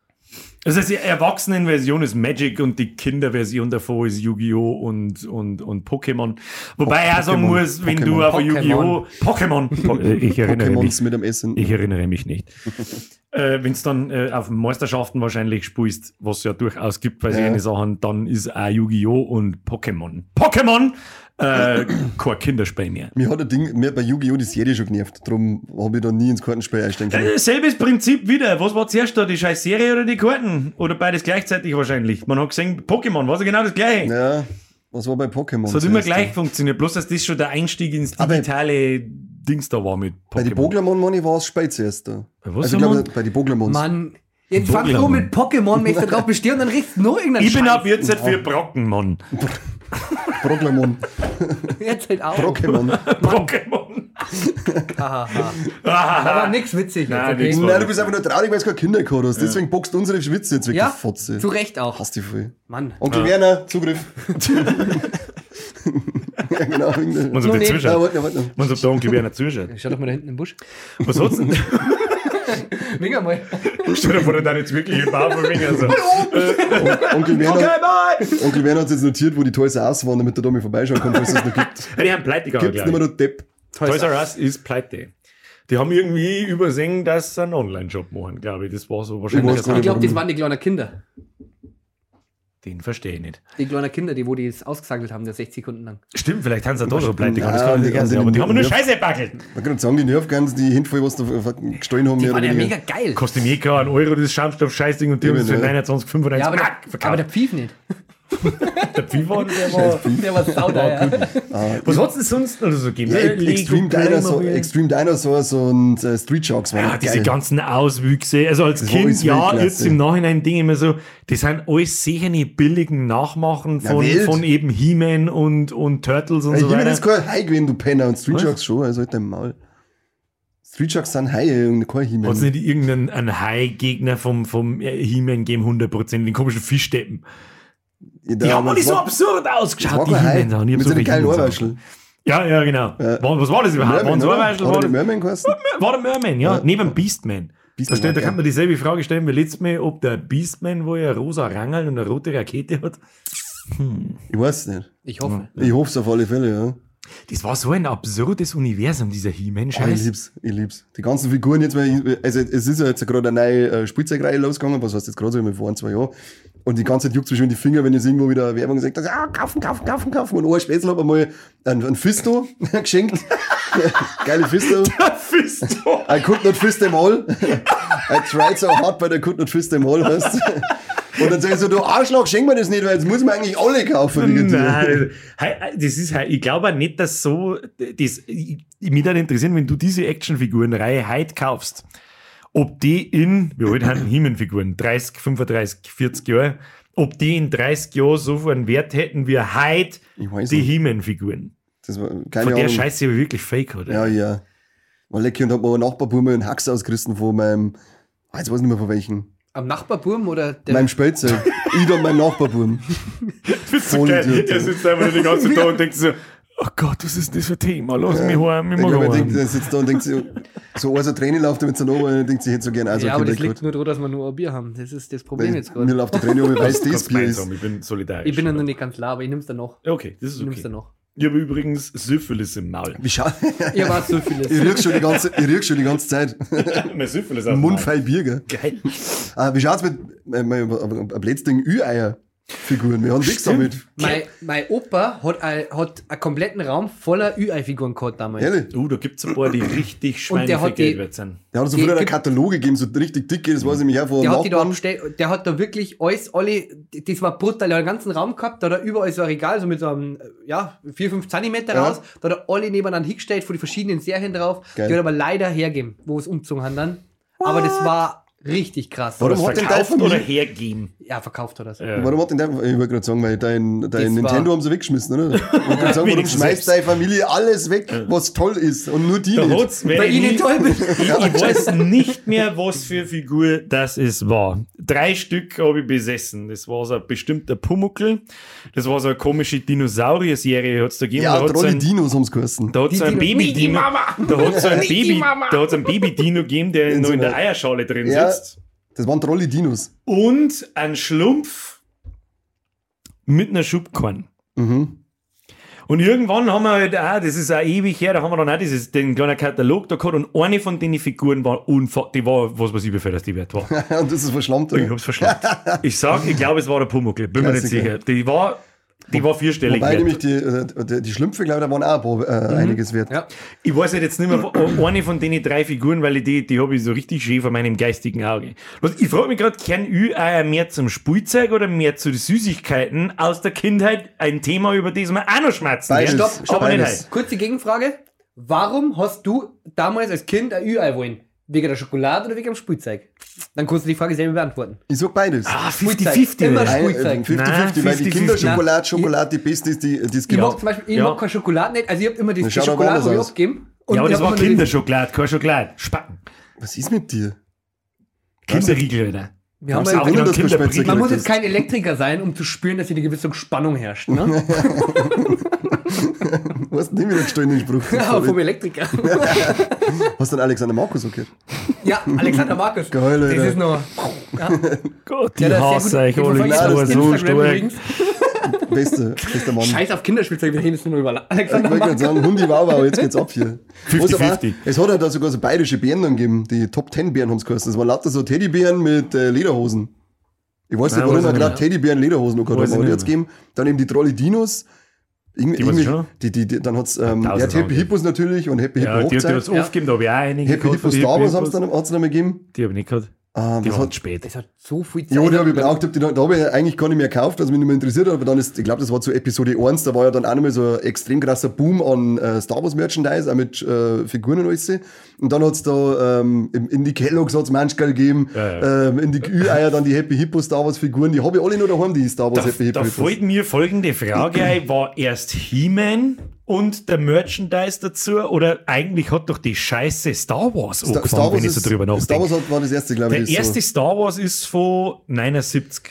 Also die Erwachsenenversion ist Magic und die Kinderversion davor ist Yu-Gi-Oh! und, und, und Pokémon. Wobei ich auch sagen muss, wenn du Pokémon. auf ein Yu-Gi-Oh! Pokémon, <laughs> Po- äh, ich erinnere mich. Mit dem Essen. Ich erinnere mich nicht. <laughs> äh, Wenn es dann äh, auf Meisterschaften wahrscheinlich spielst, was es ja durchaus gibt bei Ja. solchen Sachen, dann ist auch Yu-Gi-Oh! und Pokémon. Pokémon! Äh, kein Kinderspiel mehr. Mir hat ein Ding, mir bei Yu-Gi-Oh! die Serie schon genervt. Darum habe ich da nie ins Kartenspiel einsteigen können. Äh, Selbes Prinzip wieder. Was war zuerst da? Die scheiß Serie oder die Karten? Oder beides gleichzeitig wahrscheinlich. Man hat gesehen, Pokémon war ja genau das gleiche. Ja, was war bei Pokémon? Es hat immer gleich funktioniert. Bloß, dass das schon der Einstieg ins Aber- digitale Dings da war mit Bei den Pokémon. Boglermon Money war es spät zuerst da. Bei was also ich wir? bei den Boglermons. Mann, jetzt fangst du mit Pokémon, möchtest du drauf bestehen und dann riechst du noch irgendeinen Ich bin Scheiß. ab jetzt für Brockenmann. Broglermon. <laughs> Jetzt halt auch. Pokémon. Pokémon. Hahaha. Aber nix witzig Nein, jetzt, nix okay? Nein, du bist einfach nur traurig, weil du keine Kinder gehabt hast. Deswegen boxt unsere Schwitze jetzt weg, Ja, Fotze. zu Recht auch. Hast die voll. Mann. Onkel Werner, Zugriff. <laughs> ja, genau. wegen Man der- soll So die nicht. Ja, zuschauen. warte, warte. Man soll der Onkel Werner zuschauen. Schau doch mal da hinten im Busch. Was hat's denn? <laughs> <laughs> Mega mal. Stell dir vor, da jetzt wirklich im Bauch verwingen. Also. Onkel Werner, Okay! Onkel Werner hat jetzt notiert, wo die Toys R Us waren, damit er da mal vorbeischauen kann, falls es noch gibt. Ja, die haben pleite gegangen, Gibt's nicht mehr ich. der Depp. Toys R Us ist pleite. Die haben irgendwie übersehen, dass sie einen Online-Shop machen, glaube ich. Das war so wahrscheinlich. Ich nicht. glaube, das waren die kleinen Kinder. Den verstehe ich nicht. Die kleinen Kinder, die wo die es ausgesagelt haben, der 60 Sekunden lang. Stimmt, vielleicht haben sie da schon pleite. Ja, ich die- die- die haben nur Scheiße backelt. Man kann sagen, die Nervgans, die Handvoll, was da gestohlen haben, Die waren ja mega geil. Kostet mir keinen Euro, das Schaumstoff-Scheißding und die haben es für Eben, ja. 29,95 Ja, aber, der, aber der Pfiff nicht. <laughs> Der Pfiffer, der war. Der war sauder, ja. Was hat es denn sonst noch so gegeben? Ja, Äh, Extreme, Dinosaur. Extreme Dinosaurs und äh, Street Sharks waren Ja, diese geil. ganzen Auswüchse. Also als Das Kind, ja, jetzt im Nachhinein denke ich mir so, die sind alles sicher nicht billigen Nachmachen Na, von, Welt. von eben He-Man und, und Turtles und Ey, so He-Man weiter. ist kein Hai gewesen, du Penner. Und Street Was? Sharks schon, also halt dein Maul. Street Sharks sind Haie und kein Hat es He-Man. nicht irgendeinen einen Hai-Gegner vom, vom äh, He-Man gegeben, 100%, den komischen Fischsteppen? Ja, Die haben alle das so war- absurd das ausgeschaut, war die. Und ich hab Mit so einem geilen He-Man Ohrwaschel. Ja, ja, genau. Ja. War, was war das überhaupt? Merman, War er die das- Merman geheißen? War der Merman, ja. Ja. Neben Beastman. Da, Beastman, steht, da ja. kann man dieselbe Frage stellen wie letztes Mal, ob der Beastman, wo er rosa Rangel und eine rote Rakete hat. Ich weiß es nicht. Ich hoffe. Ich hoffe es auf alle Fälle, ja. Das war so ein absurdes Universum, dieser Ah, ich He-Man-Scheiß. lieb's, ich lieb's. Die ganzen Figuren jetzt, weil ich, also es ist ja jetzt gerade eine neue äh, Spielzeugreihe losgegangen, was heißt jetzt gerade so vor ein, zwei Jahren. Und die ganze Zeit juckt mir schon die Finger, wenn jetzt irgendwo wieder Werbung sagt, ah, kaufen, kaufen, kaufen, kaufen. Und ein Spätzle hat mir mal ein, ein Fisto <laughs> geschenkt. <laughs> Geile Fisto. <laughs> Fisto. I could not fist them all. I tried so hard, but I could not fist them all, weißt Und dann sag ich so, du Arschloch, schenk mir das nicht, weil jetzt muss man eigentlich alle kaufen dir. Nein, das ist, hei- ich glaube auch nicht, dass so, das, ich, mich dann interessieren, wenn du diese Actionfigurenreihe heute kaufst, ob die in, wir heute haben He-Man-Figuren, 30, 35, 40 Jahre, ob die in 30 Jahren so viel einen Wert hätten wie heute Ich weiß die keine Von der Ahnung. Scheiße aber wirklich fake, oder? Ja, ja. War lecker und hat mir ein Nachbarbuben einen Hax ausgerissen von meinem, ah, jetzt weiß ich nicht mehr von welchem, Am Nachbarburm oder der. meinem Spielzeug. ich und mein Nachbarbuben. <laughs> Das ist so geil. Der sitzt einfach den ganzen Tag und denkt so, oh Gott, was ist das für ein Thema? Lass mich heim, ich Ich mag er denkt, er sitzt da und denkt sich, so also Träne läuft damit so noch, und denkt sich, ich hätte so gerne also ja, aber das liegt nur daran, dass wir nur ein Bier haben. Das ist das Problem Weil jetzt Mir gerade. läuft die Träne um, weil es <laughs> das Bier ist. ich bin solidarisch. Ich bin ja noch nicht ganz klar, aber ich nimm's dann noch. Okay, das ist Ich nimm's okay. dann noch. Ich habe übrigens Syphilis im Maul. Wie schau, Ihr wart vieles. ich riech schon die ganze, ich riech schon die ganze Zeit. <laughs> Mein Syphilis auf dem Mund Maul. voll Bier, gell? Geil. Ah, wie schaut's mit, äh, mein, ein letztes Ü-Eier? Figuren. Wir haben nichts damit. Mein, mein Opa hat, ein, hat einen kompletten Raum voller Ü-Ei-Figuren gehabt damals. Ehrlich? Uh, da gibt es ein paar, die richtig Und der hat die- Schweinefeld wert sind. Der hat so früher einen Kataloge gegeben, so richtig dicke, das weiß ich mich auch von Der hat, die da abgestellt, der hat da wirklich alles, alle, das war brutal, der hat einen ganzen Raum gehabt, da hat er überall so ein Regal, so mit so einem, ja, 4, 5 Zentimeter Ja. raus, da hat er alle nebeneinander hingestellt, von den verschiedenen Serien drauf, Geil. die hat er aber leider hergeben, wo es umgezogen haben dann. Aber das war richtig krass. Warum Oder hat denn verkauft oder hergeben. Ja, verkauft hat er so. Ja. Warum hat denn der, ich wollte gerade sagen, weil dein, dein Nintendo war- haben sie weggeschmissen, oder? Ich wollte gerade sagen, warum schmeißt deine Familie alles weg, was toll ist und nur die Da nicht? Weil ich ich nicht toll bin. <laughs> Ich, ich weiß nicht mehr, was für Figur das es war. Drei Stück habe ich besessen. Das war so ein bestimmter Pumuckl. Das war so eine komische Dinosaurier-Serie, hat es da gegeben. Ja, da Trolle ein- Dinos haben's geheißen. Da hat es ein Baby-Dino. Da hat es ein Baby-Dino gegeben, der so in der Eierschale drin Ja. Sitzt. Das waren Trolle Dinos. Und ein Schlumpf mit einer Schubkorn. Mhm. Und irgendwann haben wir halt auch, das ist auch ewig her, da haben wir dann auch dieses, den kleinen Katalog da gehabt und eine von den Figuren war unfassbar, die war, was weiß ich, wie viel das die wert war. und <laughs> das ist verschlammt. Ich hab's verschlampt. <laughs> Ich sag, ich glaube, es war der Pumuckl, bin mir nicht Klassiker. sicher. Die war, die war vierstellig Wobei wert. nämlich die, äh, die, die Schlümpfe, glaube ich, da waren auch äh, einiges wert. Ja. Ich weiß halt jetzt nicht mehr, eine von den drei Figuren, weil ich die, die habe ich so richtig schön vor meinem geistigen Auge. Was, ich frage mich gerade, kehren Ü-Eier mehr zum Spielzeug oder mehr zu den Süßigkeiten aus der Kindheit? Ein Thema, über das wir auch noch schmerzen Beides. Stopp, stopp, beides. Kurze Gegenfrage. Warum hast du damals als Kind ein Ü-Ei wollen? Wegen der Schokolade oder wegen dem Spielzeug? Dann kannst du die Frage selber beantworten. Ich sag beides. Ah, Spielzeug. 50-50. Immer oder? Nein, Spielzeug. äh, 50-50, Nein, weil die 50-50. Kinderschokolade, Schokolade, die beste ist, die, die es Ich gibt. mag zum Beispiel, ich Ja. mag keine Schokolade nicht. Also ich habe immer die, die Schokolade hab ich aus. abgegeben. Ja, aber ich das hab war Kinderschokolade, keine Schokolade. Spacken. Was ist mit dir? Kinderriegel, Alter. die- Wir haben halt, du Wunder, dass man muss jetzt kein Elektriker sein, um zu spüren, dass hier eine gewisse Spannung herrscht. Ne? <laughs> <laughs> Du hast nie wieder gestohlen, den Spruch. ja, vom Elektriker. <laughs> Hast du den Alexander Markus okay? ja, Alexander Markus. <laughs> Geil, das Alter. ist noch. Ja, Gott, die der ist hasse ich gut. alle verfolge ich so, stark. <laughs> Beste, bester Mann. Scheiß auf Kinderspielzeug, wir reden jetzt nur über Ich Alexander wollte gerade sagen, Hundi Wauwau, jetzt geht's ab hier. 50-50. Was aber- Es hat ja da sogar so bayerische Bären dann gegeben, die Top 10 Bären haben es geheißen. Das waren lauter so Teddybären mit äh, Lederhosen. Ich weiß nicht, warum er ich gerade nicht Teddybären Lederhosen noch gehabt ich aber die nicht hat's gegeben. Dann eben die Trolle Dinos. Irgendwie, Die irgendwie, schon. die, die, die, dann hat's, ähm, tausend ja, Happy. Hippos natürlich und Happy Hippo Ja, die, die hat Hochzeit. es oft gegeben, da habe ich auch einige Happy gehabt Hippo von den Star Wars Hippos. haben's dann, dann noch mal gegeben. Die habe ich nicht gehabt. Ah, Die waren hat, spät. Es hat so viel Zeit. ja, die habe ich gebraucht, hab die, da, da habe ich eigentlich gar nicht mehr gekauft, was mich nicht mehr interessiert hat, aber dann ist, ich glaube, das war zu Episode 1, da war ja dann auch nochmal so ein extrem krasser Boom an äh, Star Wars Merchandise, auch mit äh, Figuren und alles. Und dann hat's da ähm, in die Kellogg's hat's Manchgal gegeben, Ja, Ähm, in die Ü-Eier dann die Happy Hippo Star Wars Figuren, die habe ich alle noch daheim, die Star Wars Da, Happy Hippo da fällt mir folgende Frage ein: War erst He-Man und der Merchandise dazu oder eigentlich hat doch die Scheiße Star Wars Star, angefangen, Star Wars, wenn ich so ist, drüber Star nachdenke? Wars hat, war das erste, glaube ich. Der erste so. Star Wars ist von 79,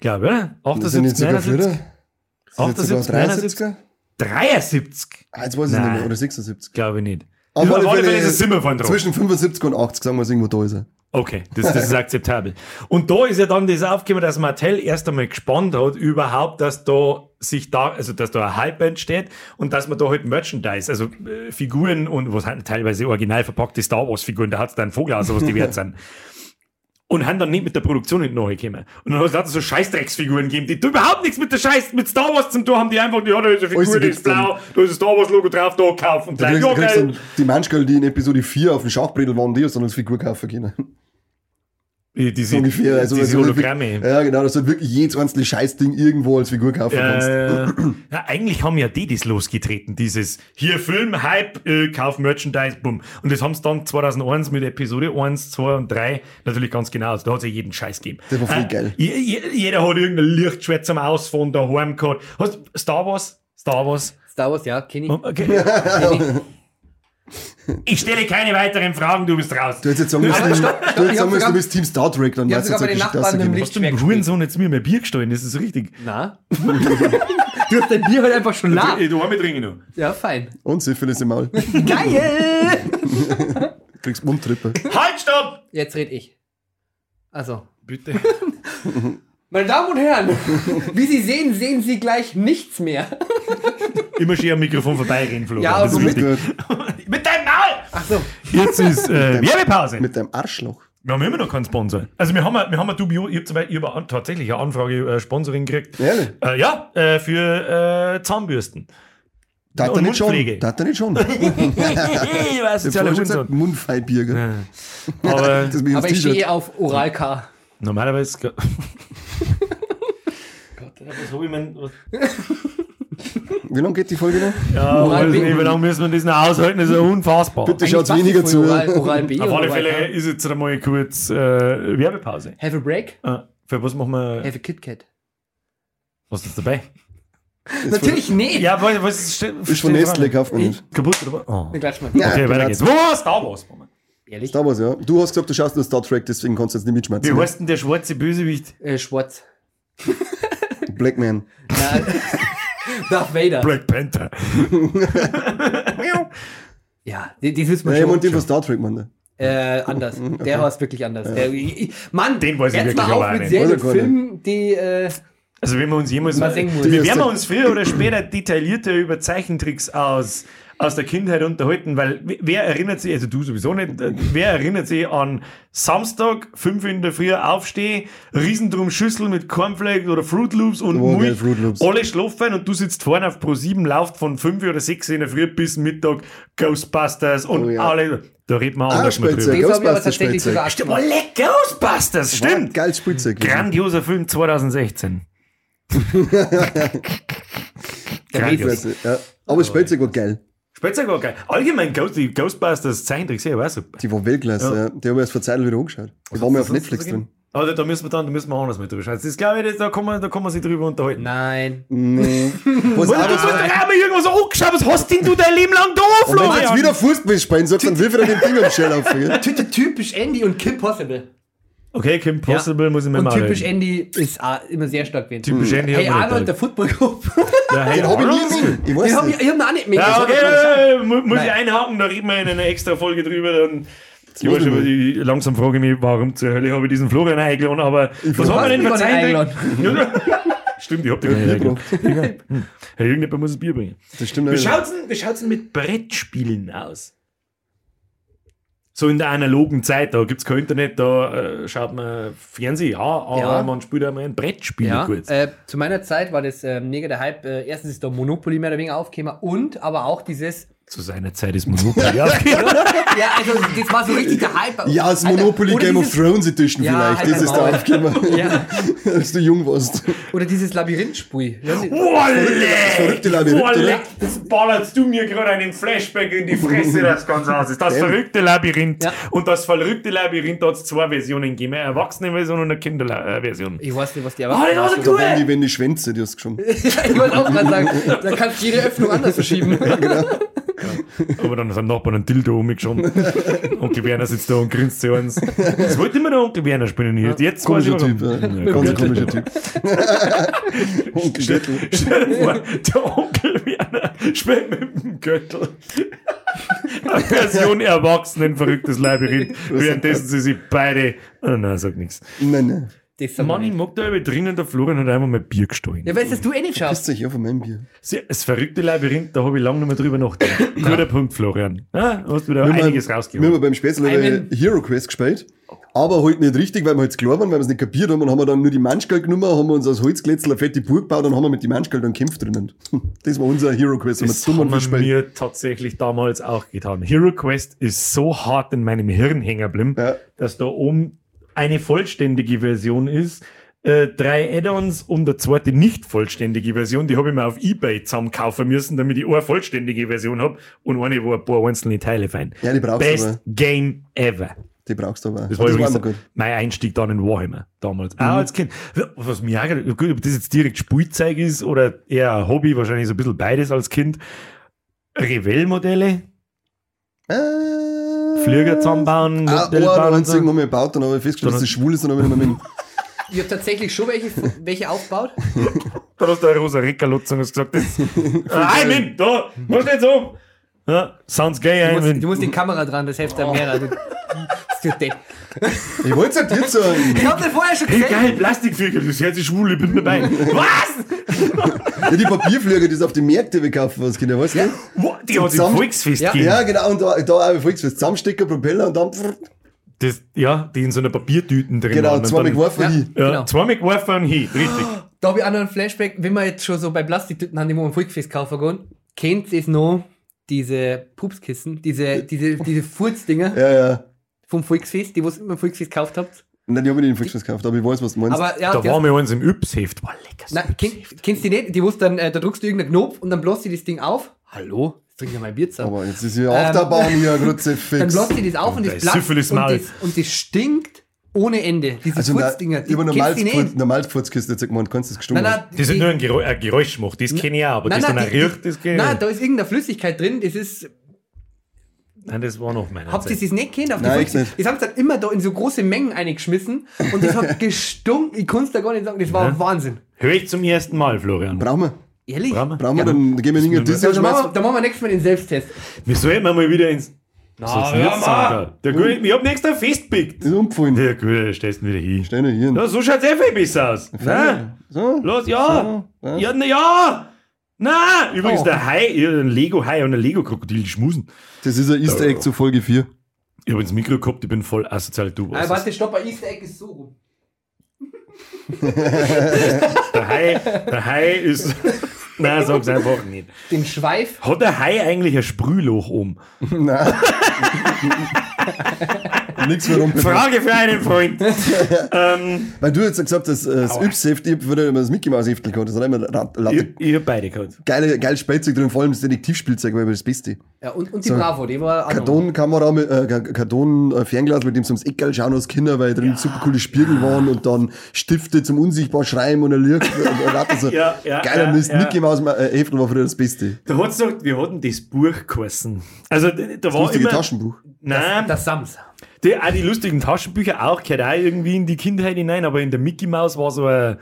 glaube ich, oder? Das sind 78, jetzt sogar 79, früher. Sind jetzt sogar 78, 73er? 73, Ah, jetzt weiß ich nicht mehr. Oder 76. glaube ich nicht. Auf Auf alle Fälle ist es immer von drauf. Zwischen 75 und 80, sagen wir es irgendwo da ist er. Okay, das, das ist akzeptabel. Und da ist ja dann das aufgekommen, dass Mattel erst einmal gespannt hat, überhaupt, dass da sich da, also dass da ein Hype entsteht und dass man da halt Merchandise, also äh, Figuren und was halt teilweise original verpackte Star Wars Figuren, da hat's dann Vogel aus, was die wert sind. Und haben dann nicht mit der Produktion nicht nachgekommen. Und dann hat es so Scheißdrecksfiguren gegeben, die überhaupt nichts mit der Scheiß, mit Star Wars zu tun haben, die einfach, ja, da ist eine Figur, Alles die ist blau, da ist ein Star Wars Logo drauf, da kaufen und Da gleich, kriegst, ja, kriegst die Manschgal, die in Episode 4 auf dem Schachbrettel waren, die hast dann als Figur kaufen können. Die- Diese, So ungefähr. Also, diese also Hologramme. Ja, genau, dass du wirklich jedes einzelne Scheißding irgendwo als Figur kaufen kannst. Äh, <clears throat> ja, eigentlich haben ja die das losgetreten, dieses hier Film, Hype, äh, Kauf Merchandise, bumm. Und das haben sie dann 2001 mit Episode 1, 2 und 3 natürlich ganz genau. Also da hat es ja jeden Scheiß gegeben. Das war voll geil. je- je- Jeder hat irgendein Lichtschwert zum Ausfahren daheim gehabt. Hast, Star Wars? Star Wars? Star Wars, ja, kenne ich. Okay. Ich stelle keine weiteren Fragen, du bist raus. Du hättest jetzt sagen müssen, Aber stopp, stopp, du sagen müssen, du bist Team Star Trek, dann ich hab weißt du jetzt dass Nachbarn du im. Hast du mit Hurensohn jetzt mir mehr Bier gestohlen? Das ist richtig. Na? <laughs> du hast dein Bier halt einfach schon nah. Du, du haben trinken noch. Ja, fein. Und Syphilis im Maul. <laughs> Geil! Du <laughs> kriegst Mundtrippe. Halt, stopp! Jetzt red ich. Also. Bitte. Meine Damen und Herren, wie Sie sehen, sehen Sie gleich nichts mehr. Immer schön am Mikrofon vorbeireden, Florian. Ja, das ist aber mit-. Mit! Ach so. Jetzt ist äh, Werbepause. Mit deinem Arschloch. Wir haben immer noch keinen Sponsor. Also wir haben, wir haben ein dubio, ich habe zum Beispiel ich hab tatsächlich eine Anfrage, äh, Sponsoring gekriegt. Ehrlich? Äh, ja, äh, für äh, Zahnbürsten. Da hat Und er nicht schon. Mundpflege. Da hat er nicht schon. <laughs> ich weiß, schon gesagt, Hurensohn. Mundfeibier. gell? Aber Aber ich stehe auf Oral K. normalerweise... <laughs> Gott, was hab ich mein... Wie lange geht die Folge noch? ja, Oral nicht, wie lange müssen wir das noch aushalten? Das ist ja unfassbar. Bitte passt weniger zu. Oral, Oral B. Auf alle Fälle ist jetzt einmal kurz äh, Werbepause. Have a break? Äh, für was machen wir... Have a Kit Kat. Was ist dabei? Natürlich nicht. Ja, was, was steht, Ist von Nestle, kauft man nicht. Kaputt oder was? Oh. Wir klatschen mal. Ja, Okay, weiter geht's. Wo war Star Wars? Moment. Ehrlich? Star Wars, ja. Du hast gesagt, du schaust nur Star Trek, deswegen kannst du jetzt nicht mitschmerzen. Wie heißt denn der schwarze Bösewicht? Äh, Schwarz. Black Man. <laughs> Darth Vader. Black Panther. Ja, die- das wissen wir Ja, schon. meine den von Star Trek, Mann. Äh, anders. <laughs> Der heißt wirklich anders. Der, ich- ich- Mann, Den weiß ich wirklich mal aber auf auch mit. Serien und. Filmen, die, äh, Also wenn wir uns jemals... Mal wir werden wir uns früher oder später detaillierter über Zeichentricks aus, aus der Kindheit unterhalten, weil wer- erinnert sich, also du sowieso nicht, äh, wer erinnert sich an Samstag, 5 in der Früh aufstehen, Riesendrum Schüssel mit Cornflakes oder Fruit Loops und Oh, Milch, Fruit Loops. alle schlafen und du sitzt vorne auf Pro 7, lauft von 5 oder 6 in der Früh bis Mittag Ghostbusters und Oh ja. alle, da redet man Ah, anders mal drüber. das habe ich aber Ghostbusters tatsächlich sogar Stimmt, Ghostbusters, stimmt. Geil Spielzeug. Grandioser Film 2016. Der <laughs> Grandios. Mädels. Ja. Aber Spielzeug war geil. Spielzeug war geil. Allgemein Ghost, die Ghostbusters Zeichentrickserie war super. Die war Weltklasse, Ja. ja. Die haben wir erst vor Zeit wieder angeschaut. Die waren wir auf Netflix drin. Aber da müssen wir dann, da müssen wir anders mit drüber schauen. Das ist, glaube ich, das- da kann man, da kann man sich drüber unterhalten. Nein. Nee. <laughs> Was Und du hast doch einmal irgendwas angeschaut, was hast denn du dein Leben lang da, Und wenn du jetzt Florian? wieder Fußball spielen sagst, dann wirf ich dir den Ding am Shell auf. Typisch Andy und Kim Possible. Okay, Kim Possible muss ich mir Und mal typisch reden. Andy ist auch immer sehr stark gewesen. Typisch Andy Hey Arnold, nicht der Football Club. Ja, hey, Den hab ich nie gesehen. Ich Den weiß hab ich, nicht. ich hab ihn auch nicht mehr Ja, okay, mu- muss ich Nein. einhaken, da reden wir in einer extra Folge drüber. Dann ich muss weiß schon, ich ich, langsam frage ich mich, warum zur Hölle habe ich diesen Florian eingeladen, aber was Du haben wir denn nicht Zeichentrick? <laughs> Stimmt, ich hab den Bier nicht eingeladen. Herr irgendjemand muss das Bier bringen. Das stimmt Wie nicht. schaut's denn, wie schaut's denn mit Brettspielen aus? So in der analogen Zeit, da gibt's kein Internet, da äh, schaut man Fernsehen, ja, aber Ja. man spielt einmal ein Brettspiel Ja, kurz. äh, zu meiner Zeit war das äh, mega der Hype. Äh, erstens ist da Monopoly mehr oder weniger aufgekommen und aber auch dieses Zu seiner Zeit ist Monopoly. Ja, also das war so richtig der Hype. Ja, das Monopoly Game of dieses- Thrones Edition Ja, vielleicht. halt Das ist da aufgekommen, <laughs> Ja. <laughs> als du jung warst. Oder dieses Labyrinth-Spui. Ja, Wolle! verrückte Labyrinth, Wolle! Das ballerst du mir gerade einen Flashback in die Fresse, das Ganze aus ist. Das verrückte Labyrinth. Ja. Und das verrückte Labyrinth hat es zwei Versionen gegeben. Eine Erwachsene-Version und eine Kinderversion. Ich weiß nicht, was die Oh, das war so cool! Wenn die, wenn die Schwänze, die hast du geschoben. <laughs> ich wollte auch gerade sagen, da kannst du jede Öffnung anders verschieben. Aber dann ist ein Nachbar ein Dildo umgeschoben. <laughs> Onkel Werner sitzt da und grinst zu uns. Das wollte immer der Onkel Werner spielen. Jetzt, jetzt Komischer. Typ, ja. Ganz ein komischer Typ. <laughs> Onkel vor, der Onkel Werner spielt mit dem Göttel. <laughs> Eine Version Erwachsenen, verrücktes Labyrinth. Währenddessen sie sich beide. Oh nein, sag nichts. Nein, nein. Das wir Mann, ich mag da über drinnen, der Florian hat einmal mal Bier gestohlen. Ja, weißt du, dass du eh nicht schaffst. Pisst euch auf von meinem Bier. Sie- Das verrückte Labyrinth, da habe ich lange nicht mehr drüber nachgedacht. Guter Punkt, Florian. Ja, hast du da Wir haben- einiges Wir rausgeholt. haben beim Spätzle Einen- Hero Quest gespielt. Aber halt nicht richtig, weil wir halt klar waren, weil wir es nicht kapiert haben und haben wir dann nur die Manschgeld genommen, haben wir uns aus Holzglätzl eine fette Burg gebaut und haben wir mit die Manschgeld dann kämpft drinnen. Das war unser Hero Quest, haben wir Das dumm und haben gespielt. mir tatsächlich damals auch getan. Hero Quest ist so hart in meinem Hirn hängen geblieben, Ja. dass da oben eine vollständige Version ist. Äh, drei Add-ons und eine zweite nicht vollständige Version, die habe ich mir auf Ebay zusammen kaufen müssen, damit ich eine vollständige Version habe und eine, wo ein paar einzelne Teile fein. Ja, die brauchst du Best aber. Game ever. Die brauchst du aber. Das war das übrigens gut. mein Einstieg dann in Warhammer damals. Mhm. Auch als Kind. Was mir auch, gut, ob das jetzt direkt Spielzeug ist oder eher ein Hobby, wahrscheinlich so ein bisschen beides als Kind. Revell-Modelle, Äh, Flieger zusammenbauen, Ah, oh, bauen da und haben sie so. irgendwann mal gebaut, dann habe ich festgestellt, dass das schwul ist, dann habe ich nicht mehr mit. Ich habe tatsächlich schon welche, welche aufgebaut. <laughs> Da hast du eine rosa Reckerlutz und hast gesagt, das, <laughs> ah, Eimin, da, mach nicht so. Ja, sounds gay, Du musst, du musst die Kamera dran, das hilft einem mehr. Du, <laughs> weh. Ich wollte es ja dir sagen. Ich hab den vorher schon Hey, gesehen. geil, Plastikvögel, das hört sich schwul, ich bin dabei. Was? Ja, die Papierflieger, die es auf die Märkte gekauft was Kinder, weißt du? Wo- Die hat es im Volksfest Ja. Ja, genau, und da, da auch Volksfest. Zusammenstecker, Propeller und dann, Das, ja, die in so einer Papiertüten drin genau, waren. zweimal dann- geworfen Ja. hin. Ja, Genau. zweimal geworfen und hin, richtig. Da habe ich auch noch einen Flashback, wenn wir jetzt schon so bei Plastiktüten haben, die wir am Volksfest kaufen gehen. Kennt ihr es noch? Diese Pupskissen, diese, diese, diese Furzdinger Ja, ja. Vom Volksfest, die was ihr beim Volksfest gekauft habt. Nein, die habe ich nicht im Volksfest gekauft, aber ich weiß, was du meinst. Aber ja, da waren wir uns im Yps-Heft. War lecker. Nein, kenn, kennst du die nicht? Die wussten dann, äh, da drückst du irgendeinen Knopf und dann bläst du das Ding auf. Hallo? Jetzt trinke ich mal ein Bier zusammen. aber jetzt ist hier Achterbahn hier, gerade Ähm, Dann fix. bläst du das auf und Da das ist platzt und das, und das stinkt ohne Ende. Diese Also, Furzdinger. Die, über kennst du die nicht? normales Furzkiste, jetzt gemeint, kannst du das gestummt Nein, nein, Das ist die- nur ein, Geräusch, ein Geräusch macht, das kenne ich auch, aber Nein, das nein, dann auch die- riecht, das kenne ich Nein, da ist irgendeine Flüssigkeit drin, das ist. Nein, das war noch meiner Habt ihr das nicht kennt? Auf die Nein, ich nicht. Haben sie dann immer da in so große Mengen eingeschmissen und das hat <laughs> gestunken. Ich kann es da gar nicht sagen, das war Ja. Wahnsinn. Höre ich zum ersten Mal, Florian. Brauchen wir. Ehrlich? Brauchen wir? Brauchen wir, Ja. dann gehen wir in den Disney Ja, dann, machen wir, wir nächstes Mal den Selbsttest. Wir sollten mal wieder ins. Hör mal. sagen? Der Gute, ich hab nächstes festpickt. Ist umgefallen. Der Gute, stellst ihn wieder hin. Steh nicht hier. Ja, so schaut's eh viel besser aus. Na, So. los, ja. So, ja. Ja, na ja. Na, übrigens, Oh. der Hai, ein Lego-Hai und ein Lego-Krokodil schmusen. Das ist ein Easter Egg zu Folge 4. Ich hab ins Mikro gehabt, ich bin voll asozial, du Ah, weißt es. warte, stopp, bei Easter Egg ist so rum. <laughs> Der Hai, der Hai ist. <laughs> Nein, sag's einfach nicht. Den Schweif. Hat der Hai eigentlich ein Sprühloch um? <laughs> Nein. Nichts mehr rum. Frage für einen Freund. <laughs> ähm, Weil du jetzt gesagt hast, äh, das. Yps-Heft, ich wieder immer das Mickey Mouse Heftel gehabt. Das hat immer Rat- ich, Latte. ich hab beide gehabt. Geile, geil Spielzeug drin, vor allem das Detektivspielzeug war immer das Beste. Ja, und, und die So. Bravo, die war auch noch- Kartonkamera mit, äh, Ka- Karton-Fernglas, mit dem sie ums Eck schauen als Kinder, weil drin super coole Spiegel waren und dann Stifte zum unsichtbar schreiben und und lauter so. Ja, ja, Geiler ja, Mist. ja. Mickey Mouse äh, Heftel war früher das Beste. Da hat's gesagt, wir hatten das Buch geheißen. Also, da da war immer. Taschenbuch. Nein, Das Sams. Die, auch die lustigen Taschenbücher auch, gehört auch irgendwie in die Kindheit hinein, aber in der Mickey Mouse war so ein.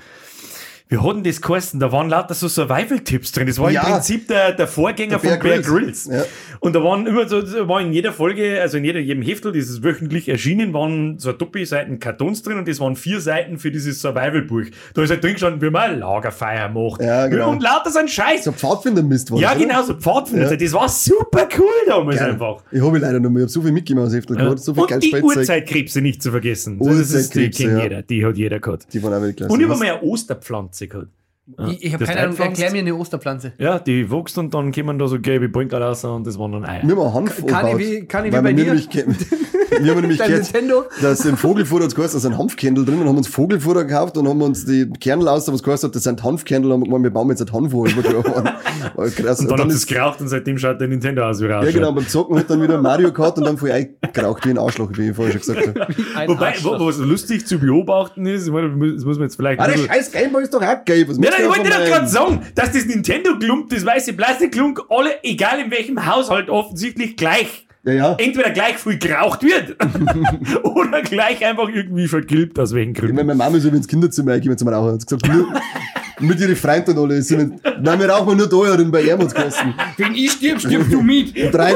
Wir hatten das geheißen, da waren lauter so Survival-Tipps drin. Das war Ja. im Prinzip der, der Vorgänger Der von Bear Grylls. Ja. Und da waren immer so, war in jeder Folge, also in jeder, jedem Heftel, dieses wöchentlich erschienen, waren so Doppelseiten Kartons drin und das waren vier Seiten für dieses Survival-Buch. Da ist halt drin gestanden, wie man ein Lagerfeuer macht. Ja, genau. Und lauter so ein Scheiß. So Pfadfinder-Mist war ja, das, genau, so Pfadfinder. Ja. Das war super cool damals Geil. einfach. Ich habe leider noch mehr. Ich habe so viel Mickey Mouse Heftel gehabt, so viel und die. Uhrzeitkrebse nicht zu vergessen. das ist, die kennt jeder, die hat jeder gehabt. Die waren auch wirklich klasse. Und ich habe Was- mal Ich, ich habe Das keine Ahnung, erklär mir eine Osterpflanze. Ja, die wächst und dann kommen da so gelbe Brinkel raus und das waren dann Eier. Wir haben Hanf Kann ich wie- kann ich wie bei dir? <laughs> Wir haben nämlich gehört, Nintendo? dass im Vogelfutter hat geheißen, da sind Hanfkernel drin und haben uns Vogelfutter gekauft und haben uns die Kernel aus, was geheißen hat, das sind Hanfkernel, und haben gemeint, wir bauen jetzt ein Hanfwohl. <laughs> Krass. Und dann hat es ist, geraucht und seitdem schaut der Nintendo aus wie er ja genau, beim Zocken hat dann wieder Mario Kart und dann voll eingeraucht wie ein Arschloch, wie ich vorher schon gesagt habe. Wobei, Arschloch. wo, was lustig zu beobachten ist, ich meine, das muss man jetzt vielleicht. Ah, der scheiß Gameboy ist doch auch geil. Was nein, ich wollte da doch gerade sagen, dass das Nintendo-Klump, das weiße Plastikklump, alle, egal in welchem Haushalt, offensichtlich gleich, Ja, ja. entweder gleich früh geraucht wird <laughs> oder gleich einfach irgendwie vergilbt, aus welchen Ich Gründen. meine, meine Mama ist über ins Kinderzimmer eingegeben zum Rauchen. Hat gesagt, nur, mit ihren Freunden und alle. Sind- Nein, wir rauchen nur da drin bei Ermutskosten. Wenn ich stirb, stirbst du mit. Drei,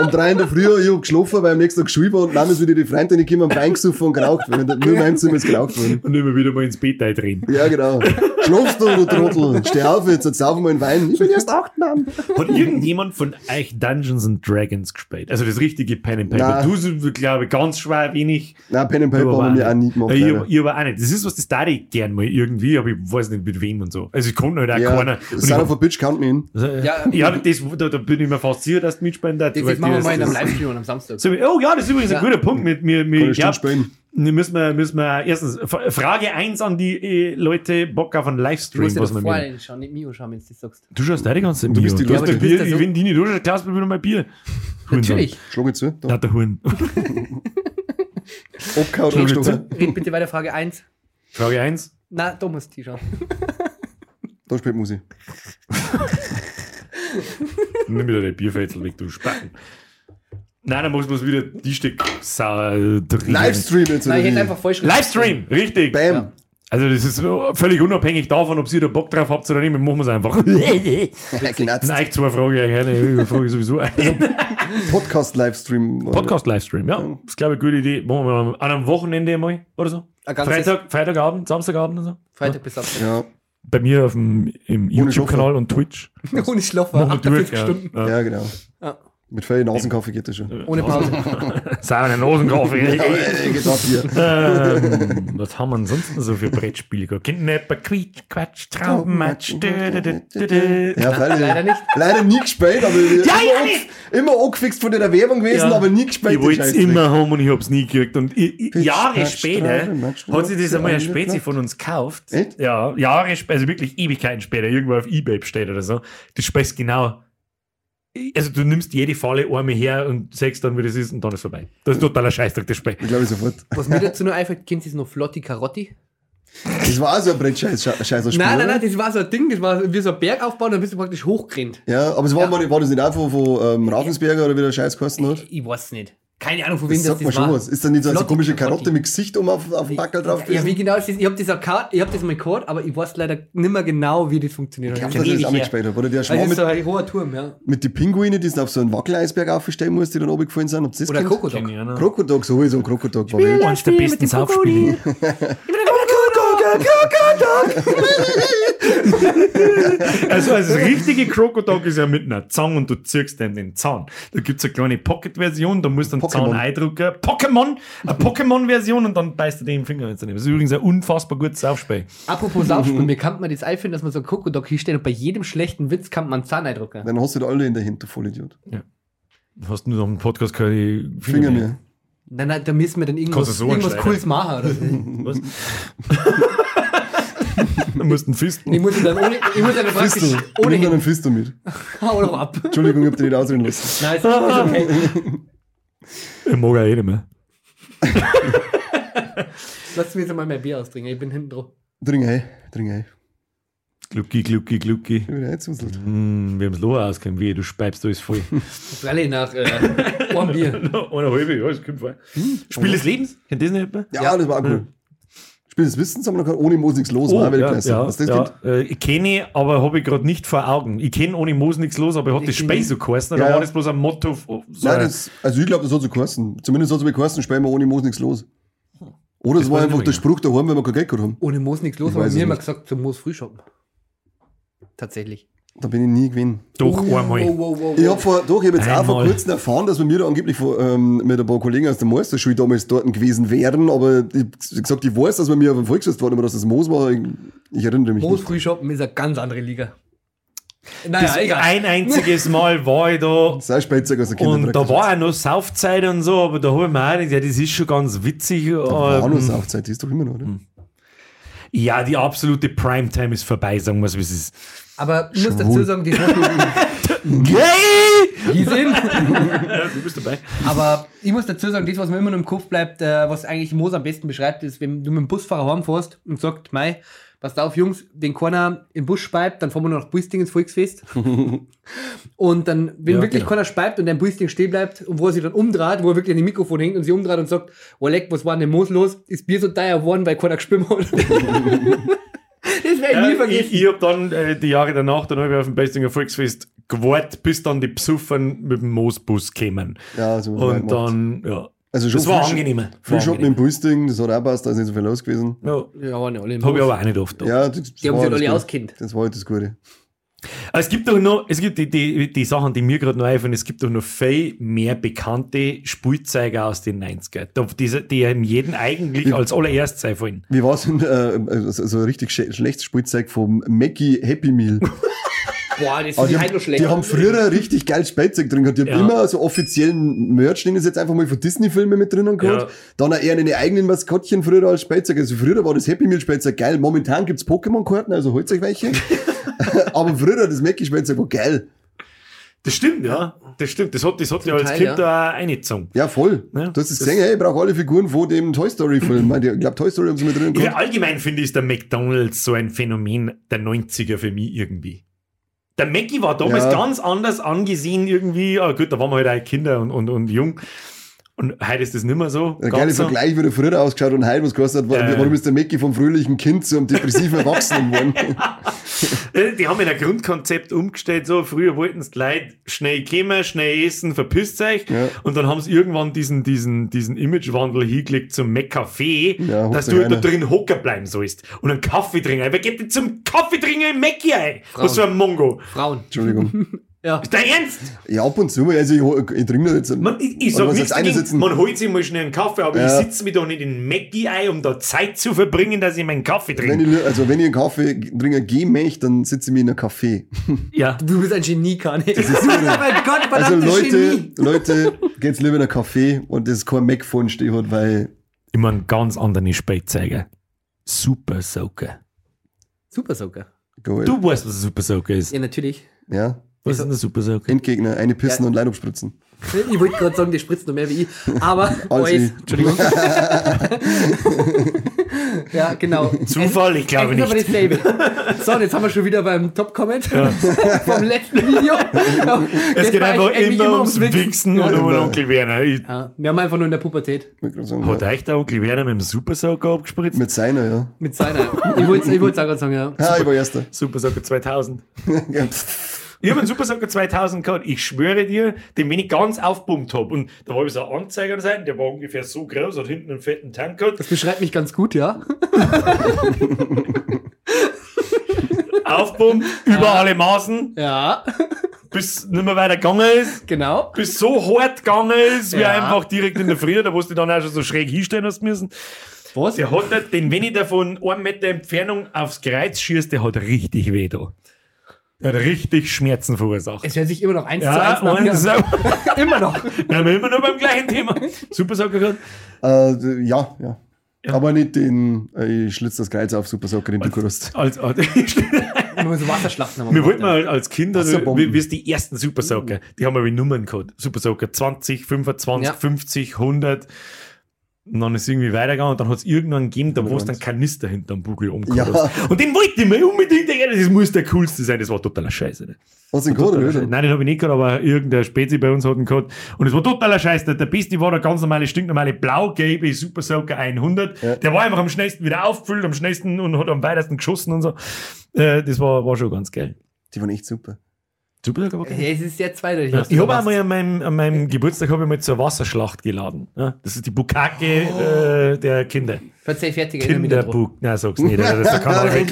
um drei in der Früh, ich hab geschlafen, weil am nächsten Tag geschrieben war und Mama ist wieder die Freundin, die kommen Wein gesoffen und geraucht worden. Nur in meinem Zimmer ist geraucht worden. Und immer wieder mal ins Bett eindrehen. Ja, genau. Schlafst du, du Trottel? Steh auf jetzt, jetzt saufen wir einen Wein. Ich bin erst acht, Mann. Hat irgendjemand von euch Dungeons and Dragons gespielt? Also das richtige Pen and Paper. Nein. Du, glaube ich, ganz schwer wenig. Nein, Pen and Paper haben wir auch nie nicht. gemacht. Ja, ich, leider. ich aber auch nicht. Das ist was, das da ich gern mal irgendwie, aber ich weiß nicht mit wem und so. Also ich konnte halt auch Ja, keiner. Und ich Son of a Bitch me in. ja, Ja. das, da, da bin ich mir fast sicher, dass du mitspielen darfst. Das machen wir mal in einem Livestream am Samstag. So, oh ja, das ist übrigens ein Ja. guter Punkt. Mit, mir, mir, ja, spielen. müssen wir, müssen wir erstens Frage 1 an die äh, Leute Bock auf einen Du Livestream. musst dir Was vorher mit. schauen, nicht Mio schauen, wenn du das sagst. Du schaust deine ganze Du bist die Du ein Du bist Bier, so- ich wenn die nicht, du schaust, Klaus, probier noch mal ein Bier. Natürlich. Schlag zu. Da hat der Huren. Abgehauen, <laughs> ich angestochen. Red bitte weiter Frage 1. Frage 1. Na, da musst du schauen. Da spielt Musik. <laughs> Nimm wieder den Bierfetzel weg, du Spacken. Nein, dann muss man wieder die Stück sauer drin. Livestream jetzt. Nein, ich hätte oder einfach falsch Livestream, richtig. Bam. Also das ist völlig unabhängig davon, ob ihr da Bock drauf habt oder nicht, machen wir es einfach. <laughs> Nein, zwei Fragen, eine Frage sowieso. <laughs> Podcast-Livestream. Podcast-Livestream, ja. Das ist, glaube ich, eine gute Idee. Machen wir mal an einem Wochenende mal oder so. Freitag, Freitagabend, Samstagabend und so. Freitag bis Samstag. Ja, Bei mir auf dem im YouTube-Kanal und Twitch. <laughs> Ohne wir durch, 48 ja. Stunden. Ja. ja, genau. Mit viel Nasenkaffee geht das schon. Ohne Pause. <laughs> Sauer Nosenkaffee. <laughs> Ja, ey, geht ab hier. ähm, was haben wir ansonsten so für Brettspiele bei Quietsch, Quatsch, dü. Ja. Leider nicht. Leider nie gespielt, aber wir- Ja, immer, ja, immer angefixt von der Werbung gewesen, Ja. aber nie gespielt. Ich wollte es immer haben und ich hab's nie gekriegt. Und ich, ich, Jahre später hat sich das einmal ein Spezi von uns gekauft. Echt? Ja, Jahre später, also wirklich Ewigkeiten später, irgendwo auf Ebay bestellt oder so. Das spielst genau. Also du nimmst jede Falle einmal her und sagst dann, wie das ist und dann ist vorbei. Das ist totaler Scheißdreck, das Spiel. Ich glaube sofort. Was mir dazu noch einfällt, kennt ihr noch Flotti Carotti? Das war auch so ein Brettscheiß, scheißer Spiel. Nein, nein, nein, das war so ein Ding, das war wie so ein Bergaufbau, dann bist du praktisch hochgerannt. Ja, aber es war, Ja. mal, war das nicht auch von, von ähm, Ravensberger oder wie der Scheiß kosten hat? Ich weiß nicht. Keine Ahnung, von wem Das das, sagt man das schon war. was. Ist da nicht so eine komische. Karotte mit Gesicht um auf, auf dem Backel drauf Ja, wie genau das ist, ich hab das, hab das mal gehört, aber ich weiß leider nicht mehr genau, wie das funktioniert. Ich Das glaube, dass ich das auch ewig nicht her. gespielt habe. Oder der Also Schmarrn das ist mit, so ein hoher Turm, ja. mit den Pinguinen, die sind auf so einen Wackeleisberg aufsteigen musst, die dann oben gefallen sind. Das Oder? Krokodok. Krokodok, sowieso. Krokodok war wild. Eines der besten Saufspiele. <laughs> Also das richtige Krokodok ist ja mit einer Zange und du ziehst dann den Zahn. Da gibt's eine kleine Pocket-Version, da musst du den Pokémon. Zahn eindrucken. Pokémon! Eine Pokémon-Version und dann beißt du den Finger jetzt daneben. Das ist übrigens ein unfassbar gutes Saufspiel. Apropos Saufspiel, mir kann man das einfinden, dass man so ein Krokodok hier steht und bei jedem schlechten Witz kann man einen Zahn eindrucken. Dann hast du da alle in der du Vollidiot. Du hast nur noch einen Podcast gehört, die Finger mir. Nein, nein, da müssen wir dann irgendwas, so irgendwas. Cooles machen. Oder so. <laughs> <laughs> Was? Du musst einen Fisten. Ich muss ihn dann ohne, ich muss dann praktisch Fistel. ohne Nimm dann einen hin. Fistel mit. <laughs> Hau doch ab. Entschuldigung, ich hab dir nicht ausreden lassen. Nein, ist, ist okay. Ich mag ja eh nicht mehr. <laughs> Lass mir jetzt mal mein Bier austrinken, ich bin hinten drauf. Trink ein, trink ein. Glucki, glucki, glucki. Ich bin einzuselt. Hm, wir haben das Lohr ausgekommen, wie du speibst alles voll. <laughs> Rallye nach äh, einem Bier. Eine halbe, ja, das kommt vor. Spiel des Lebens? Kennt das nicht etwa? Ja, das war auch cool. Spiel des Wissens haben wir noch gehabt, ohne Moos nichts los. Oh, ja, klasse. ja, das ja. kennt? Äh, ich kenne, aber habe ich gerade nicht vor Augen. Ich kenne ohne Moos nichts los, aber ich habe das Space so geheißen. Ja, Da ja. war das bloß ein Motto. So Nein, ein- das, also ich glaube, das hat so geheißen. Zumindest hat es mir geheißen, spielen wir ohne Moos nichts los. Oder es Das war einfach der. Spruch daheim, wenn wir kein Geld gehabt haben. Ohne Moos nichts los, Ich aber immer nicht. gesagt, zum Moos früh shoppen. Tatsächlich. Da bin ich nie gewesen. Doch, einmal. Wow, wow, wow, Ich habe vor, doch, ich hab jetzt auch vor Einmal. kurzem erfahren, dass wir mir da angeblich vor, ähm, mit ein paar Kollegen aus der Meisterschule damals dort gewesen wären, aber ich hab gesagt, ich weiß, dass wir mir auf dem Volksfest waren, aber dass das Moos war, ich, ich erinnere mich Moos nicht. Frühshoppen ist eine ganz andere Liga. Naja, Das egal. ein einziges Mal war ich da <laughs> auch Spätzig aus der und da war auch noch Saufzeit und so, aber da habe ich mir auch gedacht, ja, das ist schon ganz witzig. War ähm, noch Saufzeit, die ist doch immer noch, oder? ja, die absolute Primetime ist vorbei, sagen wir es, wie es ist. Aber ich muss dazu sagen, die <laughs> Gay! die sind. du bist dabei. Aber ich muss dazu sagen, das, was mir immer noch im Kopf bleibt, äh, was eigentlich Moos am besten beschreibt, ist, wenn du mit dem Busfahrer heimfährst und sagt, Mei, passt auf, Jungs, wenn keiner im Bus speibt, dann fahren wir noch nach Buisting ins Volksfest. <laughs> und dann, wenn Ja, wirklich genau. keiner speibt und der in Buisting stehen bleibt und wo er sich dann umdreht, wo er wirklich an dem Mikrofon hängt und sich umdreht und sagt, oh leck, was war denn im Moos los? Ist Bier so teuer geworden, weil keiner geschwimmt hat. <laughs> das werde ich nie vergessen. ich ich habe dann äh, die Jahre danach, dann habe ich auf dem Bestinger Volksfest gewartet, bis dann die Psuffern mit dem Moosbus kämen. Ja, so haben wir Und dann, ja. Also schon das war angenehmer. War Frühschoppen angenehm. im Buisting, das hat auch passt, da ist nicht so viel los gewesen. Ja, ja, waren ja alle im habe ich aber auch nicht oft. Ja, das, das Die haben war sich das alle auskennt. Das war halt das Gute. Es gibt doch noch, es gibt die, die, die Sachen, die mir gerade noch einfallen, es gibt doch noch viel mehr bekannte Spielzeuge aus den 90er, da- die, die einem jeden eigentlich als allererstes einfallen. Wie war es denn, äh, so, ein richtig sch schlechtes Spielzeug vom Mackie Happy Meal? <laughs> Boah, das ich halt haben, noch schlecht. die haben früher ein richtig geil Spielzeug drin gehabt. Die haben Ja. immer so offiziellen Merch, den ist jetzt einfach mal von Disney-Filmen mit drinnen gehabt. Ja. Dann eher eine eigenen Maskottchen früher als Spielzeug. Also früher war das Happy Meal Spielzeug geil. Momentan gibt's Pokémon-Karten, also holt euch welche. <laughs> <laughs> Aber früher das Mackie Spielzeug war geil. Das stimmt, ja. Das stimmt. Das hat, das hat ja als Teil, Kind ja. eingezogen. Ja, voll. Ja. Du hast es gesehen, hey, ich brauche alle Figuren von dem Toy Story-Film. Ich glaube, Toy Story haben sie mit drin Ja, allgemein finde ich, ist der McDonalds so ein Phänomen der 90er für mich irgendwie. Der Mackie war damals Ja. ganz anders angesehen irgendwie. Ah, gut, da waren wir halt auch Kinder und, und, und jung. Und heute ist das nicht mehr so. Der geile so. Vergleich, wie der früher ausgeschaut und heute was hat. Ja. Warum ist der Mackie vom fröhlichen Kind zum depressiven Erwachsenen geworden? <laughs> <laughs> Äh, Die haben ja ein Grundkonzept umgestellt. So, früher wollten es die Leute schnell kommen, schnell essen, verpisst euch. Ja. Und dann haben sie irgendwann diesen, diesen, diesen Imagewandel hingelegt zum McCafé, Ja, dass du halt da drin hocken bleiben sollst. Und einen Kaffee trinken. Wer geht denn zum Kaffee trinken im Mackie ein? Was für ein Mongo. Frauen. Entschuldigung. <laughs> Ja. Ist dein Ernst? Ja, ab und zu, also ich, ich trinke jetzt. Man, ich, ich sag nichts sitzen- man holt sich mal schnell einen Kaffee, aber Ja. ich sitze mich doch nicht in Mackie ein, um da Zeit zu verbringen, dass ich meinen Kaffee Wenn trinke. ich, li- also wenn ich einen Kaffee trinken gehen möchte, dann sitze ich mich in einem Café. <laughs> Ja. Du bist ein Genie, Kani. Bist ist so. <laughs> mein Gott, Also Leute, Genie. Leute, geht's lieber in einen Café und das ist kein Mac von steht, weil Immer einen ganz anderen Spätzeiger. Super Soaker. Super Socker. geil. Du weißt, was ein Super Soaker ist. Ja, natürlich. ja, Was ist ein Super Soaker? Endgegner, eine pissen Ja. und Leid abspritzen. Ich wollte gerade sagen, die spritzt noch mehr wie ich. Aber <laughs> alles. Entschuldigung. <laughs> ja, genau. Zufall? Ich glaube Es ist aber nicht. dasselbe. So, und jetzt haben wir schon wieder beim Top-Comment <laughs> vom letzten Video. Es geht einfach immer ums Wichsen und um den. Onkel Werner. Ich, Ja, wir haben einfach nur in der Pubertät sagen, hat ja. euch der Onkel Werner mit dem Super Soaker abgespritzt? Mit seiner, ja. mit seiner. Ich wollte ich wollt's auch gerade sagen, ja. Ah, ich war erster. Super Soaker 2000. Ja. Ich habe einen Super Soaker 2000 gehabt. Ich schwöre dir, den, wenn ich ganz aufpumpt habe. Und da war so ein Anzeiger an der der war ungefähr so groß, hat hinten einen fetten Tank gehabt. Das beschreibt mich ganz gut, ja. <laughs> Aufpumpt, über alle Maßen, Ja, bis nicht mehr weiter gegangen ist. genau. bis so hart gegangen ist, wie Ja. einfach direkt in der Früh, da wo du dann auch schon so schräg hinstellen hast müssen. Was? Der hat nicht, den, wenn ich da von einem Meter Entfernung aufs Kreuz schießt, der hat richtig weh da. Hat richtig Schmerzen verursacht. Es hört sich immer noch eins zu Ja, eins nach. <laughs> Immer noch. wir immer noch beim gleichen Thema. <laughs> Super gehabt. Äh, ja, ja. Aber nicht den, äh, ich schlitz das Kreuz auf Super Soccer in Bukarest. Als, als, <laughs> Nur so Wasserschlachten haben wir wollten mal als Kinder, wie, wie es die ersten Super Soccer, die haben wir wie Nummern gehabt. Super Soccer 20, 25, Ja. 50, 100. Und dann ist es irgendwie weitergegangen und dann hat es irgendwann gegeben, da wo es dann Kanister hinterm Bugel umgekommen Ja. Und den wollte ich mir unbedingt, das muss der coolste sein, das war totaler Scheiße. Ne? Hast du den gehabt, oder? Nein, den habe ich nicht gehabt, aber irgendein Spezi bei uns hat ihn gehabt. Und es war totaler Scheiß. Der, der Beste war der ganz normale, stinknormale blau-gelbe Super Soaker 100. Ja. Der war einfach am schnellsten wieder aufgefüllt, am schnellsten und hat am weitesten geschossen und so. Äh, das war, war schon ganz geil. Die waren echt super. Super Soaker war geil. Ja, es ist sehr zweideutig. Ja, du ich habe einmal an meinem, an meinem Geburtstag habe ich mal zur Wasserschlacht geladen. Ja, das ist die Bukake äh, der Kinder. Verzeih fertig. Kinderbuch. Nein, <laughs> <laughs> sag's nicht, das ist der Kanal weg.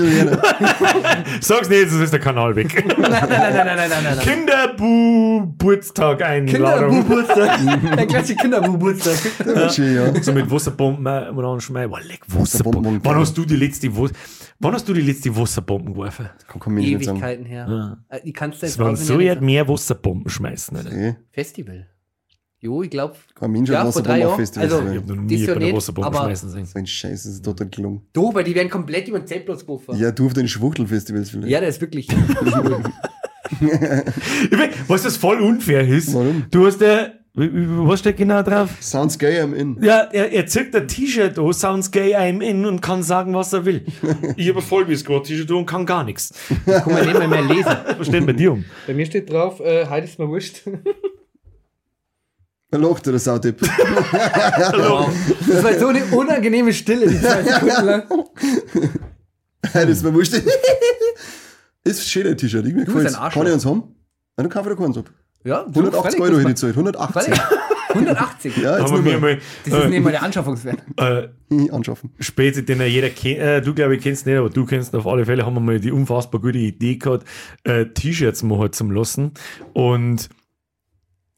Sag's <laughs> nicht, das ist der Kanal weg. Nein, nein, nein, nein, nein, nein, nein, nein. Kinderbuburtstag Einladung. Kinderbuburtstag. Der klassische Kinderbuburtstag. War schön, ja. So mit Wasserbomben äh, mal anschmeißen. Boah, leck, Wasserbomben. Wasserbomben. Wann hast du die letzte, Was- wann hast du die letzte Wasserbomben geworfen? Kann, kann. Ewigkeiten her. Äh, Die kannst du Es jetzt waren auswendig so jetzt mehr Wasserbomben schmeißen. Alter. Okay. Festival. Jo, ich glaube. Mich schon Ja, vor drei Wasserbomben auf Jahren. Festivals Also- sein. Ich hab noch Das nie ist ja bei einer Wasserbombe schmeißen sehen. So ein Scheiß, das ist total gelungen. Du, weil die werden komplett über den Zeltplatz geworfen. Ja, du auf den Schwuchtelfestivals vielleicht. Ja, der ist wirklich. <laughs> Ich mein, Was das voll unfair ist, Warum? du hast ja, was steht genau drauf? Sounds gay, I'm in. Ja, er, er zieht ein T-Shirt an, sounds gay, I'm in und kann sagen, was er will. <laughs> Ich habe ein Vollbiss-T-Shirt an und kann gar nichts. Guck mal, nicht mal mehr lesen. Was steht bei dir um? Bei mir steht drauf, äh, heute ist mir wurscht. <laughs> Wer lacht der Sautipp? <laughs> Wow. Das war so eine unangenehme Stille, die zwei Sekunden lang. das ist mir wurscht. ist schön, der T-Shirt. Ich mir ein Arschloch. Kann ich uns haben? Na, dann kaufe ich dir keins ab. Ja, du, 180 Euro hätte ich gezahlt. 180. Völlig. 180. Ja, jetzt Haben wir mal mal, Das ist nicht mal der Anschaffungswert. <laughs> äh, äh, anschaffen. Später, den ja jeder kennt, äh, du glaube ich kennst nicht, aber du kennst auf alle Fälle, haben wir mal die unfassbar gute Idee gehabt, äh, T-Shirts machen zum lassen. Und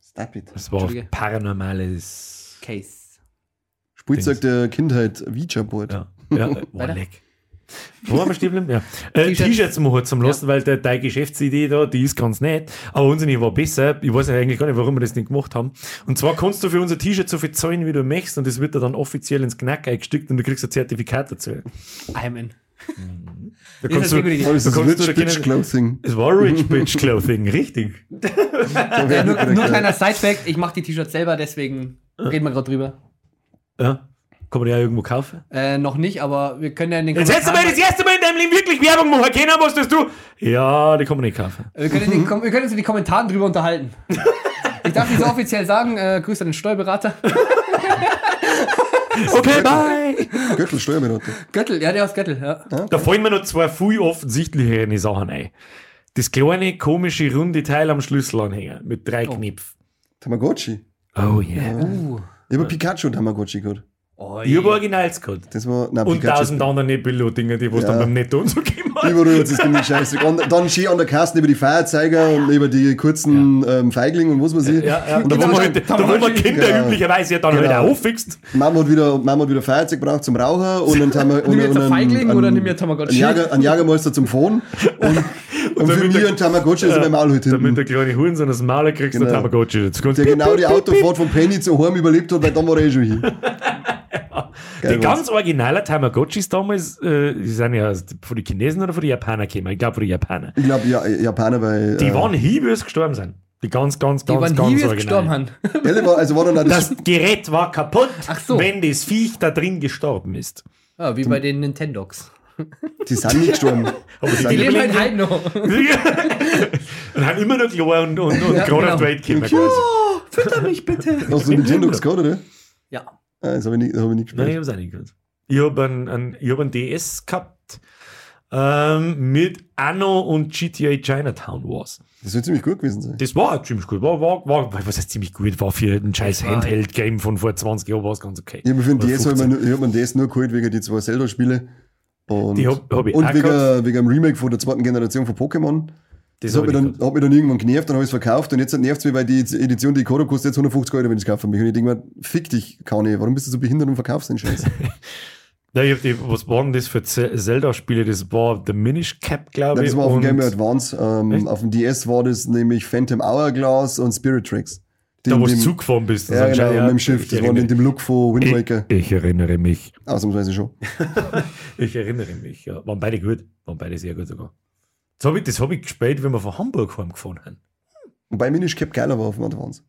Stop it. das war Entschuldige. paranormales. Case. Spielzeug der Kindheit, Ouija-Board. Ja, ja äh, war leck. Wo haben wir stehen? Ja. Äh, T-Shirts. T-Shirts machen zum lassen, weil der, deine Geschäftsidee da, die ist ganz nett, aber unsere war besser. Ich weiß ja eigentlich gar nicht, warum wir das nicht gemacht haben. Und zwar kannst du für unser T-Shirt so viel zahlen, wie du möchtest, und das wird dir dann offiziell ins Knack eingestückt und du kriegst ein Zertifikat dazu. I'm in. Da kannst du, Da kannst du Rich da Bitch Clothing. es war Rich Bitch Clothing, richtig. Ja, <laughs> nur, nur kleiner Sidefact, ich mache die T-Shirts selber, deswegen reden wir gerade drüber. Ja. Kann man die auch irgendwo kaufen? Äh, noch nicht, aber wir können ja in den Jetzt hättest du mal das erste Mal in deinem Leben wirklich Werbung machen können, was tust du? Ja, die kann man nicht kaufen. wir, können den, wir können uns in den Kommentaren drüber unterhalten. <laughs> Ich darf nicht so offiziell sagen, äh, Grüße an den Steuerberater. <laughs> Okay, bye. Göttel, Steuerberater. Göttel, ja, der aus Göttel, ja. Da fallen mir noch zwei viel offensichtlichere Sachen ein. Das kleine, komische, runde Teil am Schlüsselanhänger mit drei Knöpfen. Tamagotchi. Oh yeah. Uh. Ich habe Pikachu Tamagotchi gehabt. Oh, Ich habe Originals gehabt. Das war, nein, Und Pikachu. tausend andere Nebello-Dinger, die was Ja. dann beim Netto und so gegeben haben. Überall hat es ziemlich scheiße. Und dann schön an der Kasse über die Feuerzeuger und über die kurzen ähm, Feiglinge und was weiß ich. Ja, ja. Und da, Genau, wo man, halt, da, wo man Kinder Genau. üblicherweise ja dann Genau. halt auch auffixt. Mama hat wieder, Mama hat wieder Feuerzeug gebraucht zum Rauchen und dann haben wir Nimm jetzt ein Feigling oder nimm jetzt Tamagotchi? Ein, Jager, ein Jagermeister zum Fahren <laughs> und, und, für damit mich ein Tamagotchi ist mein Maul halt Damit hinten. der kleine Hurensohn das Maler kriegst, Genau. der Tamagotchi. Der du genau die Autofahrt von Penny zu Heim überlebt hat, weil dann war er eh schon hin. <laughs> Die Geil, ganz originalen Tamagotchis damals, äh, die sind ja von den Chinesen oder von den Japanern gekommen. Ich glaube von den Japanern. Ich glaube, ja, Japaner, weil. Die äh, waren sie gestorben sind. Die ganz, ganz, Die ganz, ganz original. gestorben haben. <laughs> also war dann das, Das Gerät war kaputt, Ach so. wenn das Viech da drin gestorben ist. Ja, wie bei den Nintendogs. <laughs> die sind nicht gestorben. Aber Die leben halt heute noch. <laughs> und haben immer noch klar und, und, und Ja, gerade genau. auf die Welt gekommen. quasi. Fütter mich bitte. Hast du Nintendogs gehabt, oder? Ja. Ah, Das habe ich, nicht- das hab ich nicht Nein, ich gespielt. hab's auch nicht gehört. Ich habe einen, einen, ich hab einen DS gehabt ähm, mit Anno und GTA Chinatown Wars. Das soll ziemlich gut gewesen sein. Das war ziemlich gut. War, war, war, was heißt ziemlich gut? War für ein scheiß Handheld-Game von vor 20 Jahren war es ganz okay. Ich habe mir für den DS, hab ich 15. mir, nur- ich hab mir den DS nur geholt wegen die zwei Zelda-Spiele. Und, Die hab- hab ich und auch wegen, gehabt. wegen dem Remake von der zweiten Generation von Pokémon. Das Das hat mich, ich dann, hat mich dann irgendwann genervt, dann habe ich es verkauft und jetzt nervt es mich, weil die Edition, die ich habe, kostet jetzt 150 Euro, wenn ich es kaufe. Und ich denke mir, fick dich, Kanye, warum bist du so behindert und verkaufst den Scheiß? <laughs> Ja, ich hab was waren das für Ze- Zelda-Spiele? Das war The Minish Cap, glaube ich. das war auf dem Game Boy Advance. Ähm, auf dem DS war das nämlich Phantom Hourglass und Spirit Tracks. Die Da, wo du zugefahren bist. Ja, genau, anscheinend- mit dem Schiff. Das war in erinnere, dem Look von Wind Waker. ich, ich erinnere mich. Ausnahmsweise schon. <laughs> Ich erinnere mich, ja. Waren beide gut. Waren beide sehr gut sogar. Das habe ich, das hab ich gespielt, wenn wir von Hamburg heimgefahren haben. Wobei Minish Cap geiler war auf dem Advance.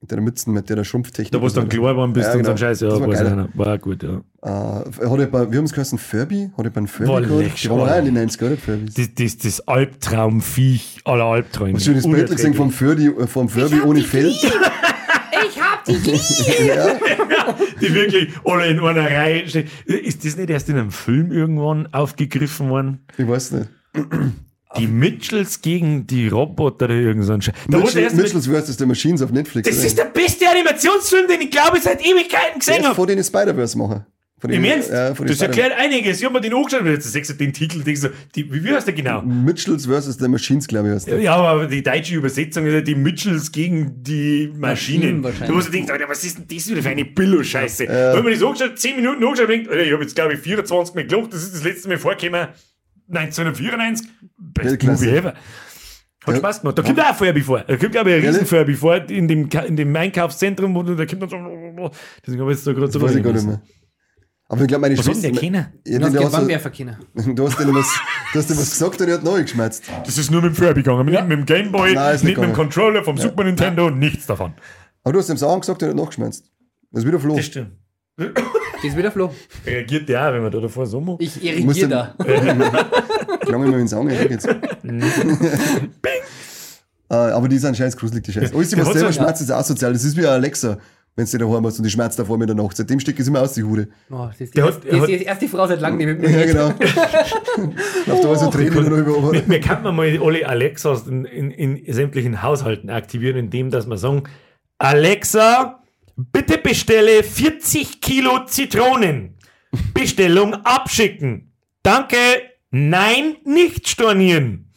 Mit der Mützen, mit der Schrumpftechnik. Da, wo du dann klar geworden bist Ja, und so genau. ein Scheiß, ja, war nicht. war gut, ja. Äh, hat bei, wir haben es geheißen Furby? Hat er bei einem Furby War gehabt? Die waren auch in den 90er, oder? Furbys. Das, das, das Albtraumviech aller Albträume. Hast du das Bild gesehen vom Furby, äh, vom Furby ohne Fell? Ich hab die <laughs> lieb. ja. Die wirklich alle in einer Reihe stehen. Ist das nicht erst in einem Film irgendwann aufgegriffen worden? Ich weiß nicht. Die Mitchells gegen die Roboter oder irgend so ein Scheiß. Mitchell, Mitchell's vs. The Machines auf Netflix. Das oder? ist der beste Animationsfilm, den ich glaube ich seit Ewigkeiten gesehen habe. vor den Spider-Verse machen. Von Im den- Ernst? Ja, von das erklärt einiges. Ich hab mir den angeschaut, jetzt du den Titel, denkst du, die, wie, wie heißt der genau? Mitchells versus the Machines, glaube ich, heißt der. Ja, aber die deutsche Übersetzung ist ja die Mitchells gegen die Maschinen. Maschinen wahrscheinlich. Du musst dir denken, Alter, was ist denn das wieder für eine Billo-Scheiße? Wenn man das angeschaut, 10 Minuten angeschaut, denkt, Alter, ich habe jetzt, glaube ich, 24 Mal gelacht, das ist das letzte Mal vorgekommen, 1994. Best Weltklasse. Movie ever. Hat Ja. Spaß gemacht. Da kommt auch ein Furby vor. Da kommt, glaube ich, ein Ehrlich? riesen Furby vor in dem, in dem Einkaufszentrum, wo du, da kommt dann so, deswegen habe ich jetzt da gerade so Das weiß ich gar nicht mehr. Aber ich glaube, meine Was denn Schwester. der kennen? Ja, Du hast du, hast, kennen. du hast denen was, du hast denen was gesagt und er hat neu geschmerzt. Das ist nur mit dem Furby gegangen, nicht mit dem Gameboy, Nein, nicht ist mit nicht dem. Controller vom Super Nintendo, nichts davon. Aber du hast dem Sauern gesagt, er hat nachgeschmerzt. Das ist wieder Flo. Das stimmt. Das ist wieder Flo. Reagiert der auch, wenn man da davor so macht? Ich du- da. <laughs> Klang immer in den Saugen, ja, geht's. Äh, aber die sind scheiß gruselig, die Scheiße. Alles, was selber so- schmerzt, ist asozial. Das ist wie ein Alexa, wenn du daheim hast und die schmerzt davor mit der Nacht. Seitdem steckt es immer aus, die Hure. Oh, das ist die, Der das ist er die erste Frau seit langem, die mit mir Ja, genau. Läuft da so Tränen oder über. Wir, wir könnten mal alle Alexas in, in, in sämtlichen Haushalten aktivieren, indem dass wir sagen, Alexa, bitte bestelle 40 Kilo Zitronen. Bestellung abschicken. Danke. Nein, nicht stornieren. <laughs>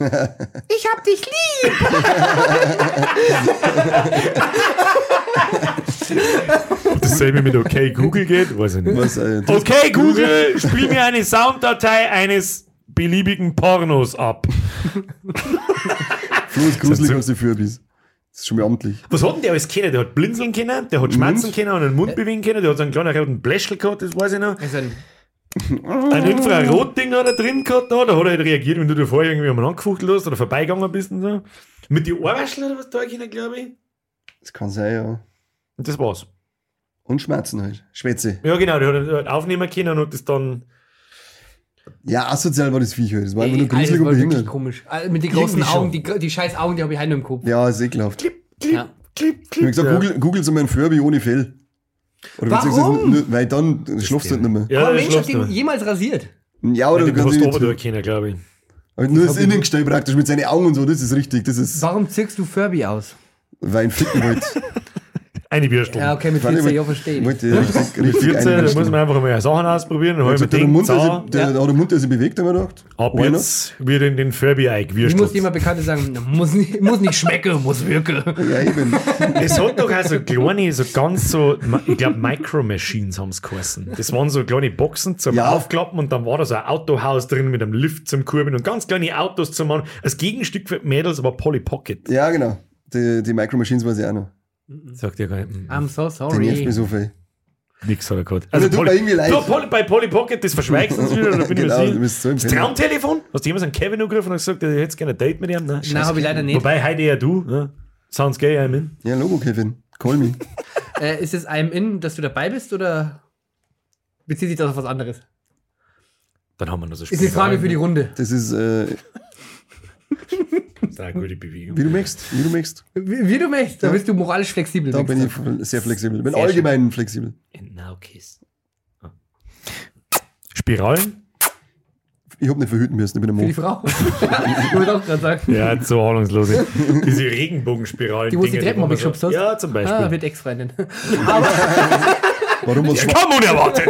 Ich hab dich lieb. <laughs> Dasselbe mit OK Google geht, weiß ich nicht. Was, äh, Okay, Google, spiel mir eine Sounddatei eines beliebigen Pornos ab. Flo ist gruselig als die Fürbis. Das ist schon mal amtlich. Was hat denn der alles können? Der hat blinzeln können, der hat schmerzen Mund? können und den Mund bewegen können, der hat so einen kleinen roten Bläschel gehabt, das weiß ich noch. Also ein, Ein Infrarotding hat er drin gehabt, da, da hat er halt reagiert, wenn du davor irgendwie am angefuchtelt hast oder vorbeigegangen bist und so. Mit die Ohrwaschel oder was da glaube ich. Das kann sein, ja. Und das war's. Und Schmerzen halt. Schwätze. Ja, genau, der hat halt aufnehmen können und das dann. Ja, asozial war das Viech halt. Das war einfach nur gruselig das und behindert. komisch. Äh, Mit den großen Irgendwie Augen, die, die scheiß Augen, die habe ich heute noch im Kopf. Ja, ist ekelhaft. Klipp, klipp, Ja. klipp, Ich klipp. hab gesagt, ja. Google, Google so mein Furby ohne Fell. Oder Warum? nur- Weil dann schlafst du halt nicht mehr. Ja, Aber Mensch, hat den jemals rasiert? Ja, oder Ja, du den kannst ihn nicht. können, glaube ich. Aber nur das Innengestell praktisch mit seinen Augen und so, das ist richtig. Das ist, Warum zirkst du Furby aus? Ich ihn ficken wollte. Eine Bierstunde. Ja, okay, mit Weil ich 14 wollte- Jahren verstehen. wollte richtig, richtig 14, da einwischen. muss man einfach mal Sachen ausprobieren. Er ich mir gesagt, der Mund, so, der, sich- der, Mund, der sich bewegt, haben wir gedacht. ab Why not? jetzt wird in den Furby Ich eingewirrscht. muss jemand Bekannte sagen, muss nicht, muss nicht schmecken, muss wirken. Ja, eben. Es hat doch auch so kleine, so ganz so, ich glaube, Micro-Machines haben es geheißen. Das waren so kleine Boxen zum Ja. Aufklappen und dann war da so ein Autohaus drin mit einem Lift zum Kurbeln und ganz kleine Autos zum Machen. Als Gegenstück für Mädels war Polly Pocket. Ja, genau. Die, die Micro Machines weiß ich auch noch. Sagt ihr gar nicht. I'm so Die nervt sorry. mich so viel. Nix hat er gehabt. Also, mir irgendwie leid. Ja, Polly, bei Polly Pocket, das verschweigst du uns wieder, da bin Genau, ich du mir bist so. Das. Traumtelefon? Hast du jemals einen Kevin angerufen und gesagt, er hätte gerne ein Date mit ihm? Nein, Nein, habe ich leider nicht. Wobei, heute eher du. Ja. Sounds gay, I'm in. Ja, Logo, Kevin. Call me. <laughs> Äh, ist es I'm in, dass du dabei bist oder bezieht sich das auf was anderes? Dann haben wir noch so Ist die Frage für die Runde. Das ist, äh, <laughs> Das ist eine gute Bewegung. wie du möchtest. Wie du möchtest. Wie, wie du möchtest, da Ja. bist du moralisch flexibel. Da bin ich sehr flexibel. Bin Sehr allgemein flexibel. And now kiss. Ah. Spiralen? Ich hab nicht verhüten müssen, ich bin ein du. Für die Mann. Frau. <laughs> ich wollte auch gerade sagen. Ja, so ahnungslos. Diese Regenbogenspiralen. Die, wo Dinge, Treppen abgeschubst hast? Ja, zum Beispiel. Ah, wird Ex-Freundin. <laughs> <laughs> Warum? Was, Komm unerwartet!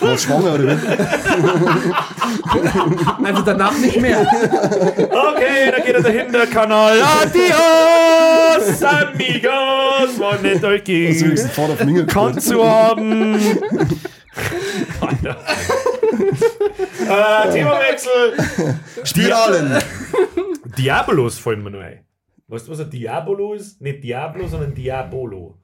was <laughs> schwanger oder wie? <laughs> Also danach nicht mehr. Okay, da geht er dahin, der Kanal. Adios, amigos. War nett euch gegen. Kann zu haben. äh, Themawechsel. Spiralen. Diabolos fallen mir noch ein. Weißt du, was ein Diabolo ist? Nicht Diablo, sondern Diabolo.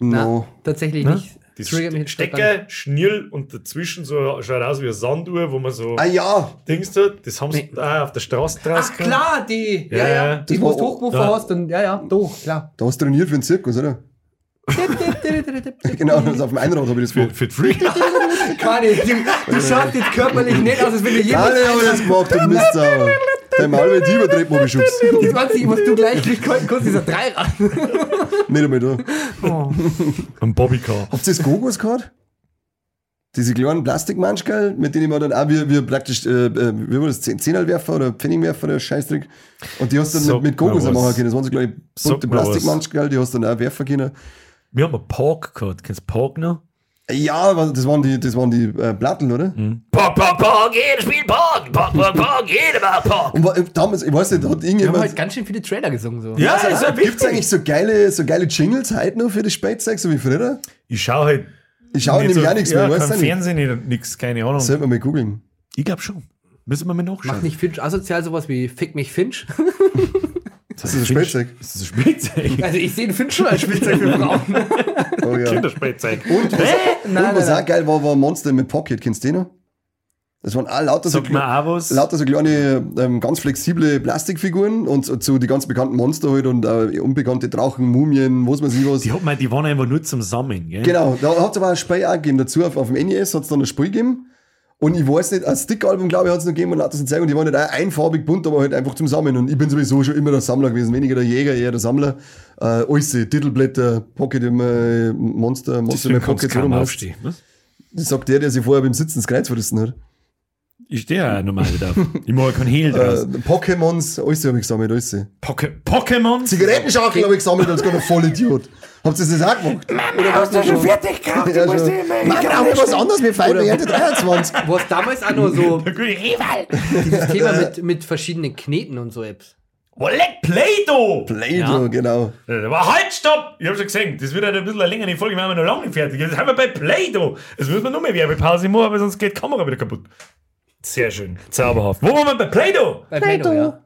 No. Tatsächlich Ne? nicht. Das jetzt Stecker, Schnirl und dazwischen so schaut aus wie eine Sanduhr, wo man so Ah ja, Dings tut. Das haben sie Nee. auf der Straße Ach draus klar, die. Ja, Ja, ja. Die, wo war- du hochgerufen ja. hast. Und, ja, ja, doch, klar. da hast du trainiert für den Zirkus, oder? Genau, das auf dem Einrad habe ich das Für, gemacht. für die Freak. <laughs> Kani, du, du schaust jetzt körperlich nicht aus, als wenn du jemals. Alle haben das gemacht, du Mistsau. <laughs> Dein Maul wird übertreten, hab ich schubst. Das einzige, was du gleich halten kannst, dieser Dreirad. Nicht einmal da. Ein Bobbycar. Habt ihr das Gogos gehabt? Diese kleinen Plastikmanschkerl, mit denen man dann auch wie, wie praktisch, äh, äh, wie war das, Zehn- Zehnerlwerfer oder Pfennigwerfer oder Scheißdreck. Und die hast du dann Sag mit, mit Gogos machen können. Das waren so kleine bunte. Plastikmanschkerl, die hast du dann auch werfen können. Wir haben einen Park gehabt. Kennst du Park noch? Ja, aber das waren die, das waren die äh, Platten, oder? Pock, Pock, Pock, jeder spielt Pock. Pock, Pock, <laughs> Pock, jeder macht Pock. Und wa- äh, damals, ich weiß nicht, hat Wir haben irgendjemand. halt ganz schön viele Trailer gesungen. So. Ja, ist ja Gibt es eigentlich so geile, so geile Jingles heute noch für das Spätzeug, so wie früher? Ich schaue halt. Ich schaue nicht nämlich so- auch nichts ja, mehr, weißt du nicht? Fernsehen, nicht, nix, keine Ahnung. Sollte man mal googeln. Ich glaube schon. Müssen wir mal Macht nachschauen. nicht Finch asozial sowas wie Fick mich Finch? <laughs> <laughs> Das ist ein Spätzeug. Das ist ein Spielzeug. Also ich sehe den Finch schon als Spielzeug für Frauen. Oh, ja. Kinderspielzeug. Und was, Nein, und was nein, auch geil war, war Monster mit Pocket. Kennst du den noch? Das waren auch lauter so, lauter so kleine, ähm, ganz flexible Plastikfiguren und so, so die ganz bekannten Monster halt und äh, unbekannte Drachen, Mumien, was weiß ich was. Die, hat man, die waren einfach nur zum Sammeln. Gell? Genau, da hat es aber ein Spiel auch gegeben dazu. Auf, auf dem NES hat es dann ein Spiel gegeben. Und ich weiß nicht, ein Stick-Album, glaube ich, hat es noch gegeben und lauter so Zeug. Und die waren nicht auch einfarbig bunt, aber halt einfach zum Sammeln. Und ich bin sowieso schon immer der Sammler gewesen. Weniger der Jäger, eher der Sammler. Äh, alles, Titelblätter, Pocket im äh, Monster, Monster Pocket. kaum rum aufstehen. Was? Das sagt der, der sich vorher beim Sitzen das Kreuz verrissen hat. Ich stehe ja normal da. Ich mache keinen <laughs> Hehl Äh, draus. Pokémons, alles habe ich gesammelt, alles. Poke Pokémon? Zigarettenschachtel habe ich gesammelt als gerade voll Idiot. Habt ihr das auch gemacht? Oder was du schon fertig gekauft? Ja, schon. Mann, brauche ich was anderes mit Five Oder- 23. Du hast damals auch nur so Der dieses Thema mit, mit verschiedenen Kneten und so Apps. Oh, leck Play-Doh! Play-Doh, Ja. genau. Aber halt, stopp! Ich hab schon gesehen, das wird halt ein bisschen eine längere Folge, wir haben noch lange nicht fertig. Jetzt haben wir bei Play-Doh. Jetzt müssen wir noch mehr Werbepause machen, aber sonst geht die Kamera wieder kaputt. Sehr schön. Zauberhaft. Wo waren wir bei Play-Doh? Bei Play-Doh, ja.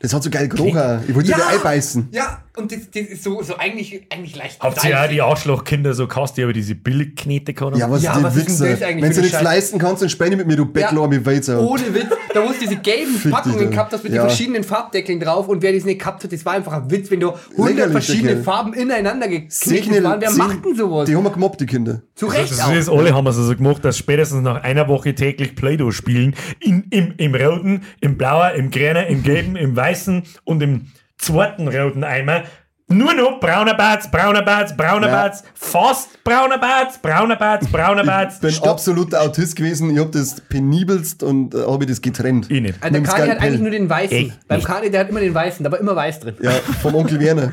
Das hat so geil gerochen. Ich wollte Ja. dir einbeißen. Ja, und das, das ist so, so eigentlich, eigentlich leicht. Habt ihr ja die Arschlochkinder so gekauft, die aber diese Billigknete gehabt haben? Ja, was Ja, ist was die ist denn Wichser? das eigentlich Wenn du eine nicht Scheiße? leisten kannst, dann spende mit mir, du Bettler mit Weizer. Ohne Witz, da wo es diese gelben Packungen gehabt hast mit Ja. den verschiedenen Farbdeckeln drauf und wer das nicht gehabt hat, das war einfach ein Witz, wenn du 100 Lächerlich, verschiedene der Farben ineinander Signal- waren. Wer macht denn sowas? Die haben wir gemobbt, die Kinder. Zu Recht Das ist, alle haben es also gemacht, dass spätestens nach einer Woche täglich Play-Doh spielen. In, im, Im roten, im blauen, im grünen, im gelben, im weißen und im zweiten roten Eimer. Nur noch brauner Bart, brauner Bart, brauner Ja. Bart, fast brauner Bart, brauner Bart, brauner Bart. Ich bin absoluter Autist gewesen. Ich habe das penibelst und äh, habe das getrennt. Ich nicht. Also der Kani hat eigentlich nur den weißen. Echt Beim. Kani, der hat immer den weißen, da war immer weiß drin. Ja, vom Onkel Werner.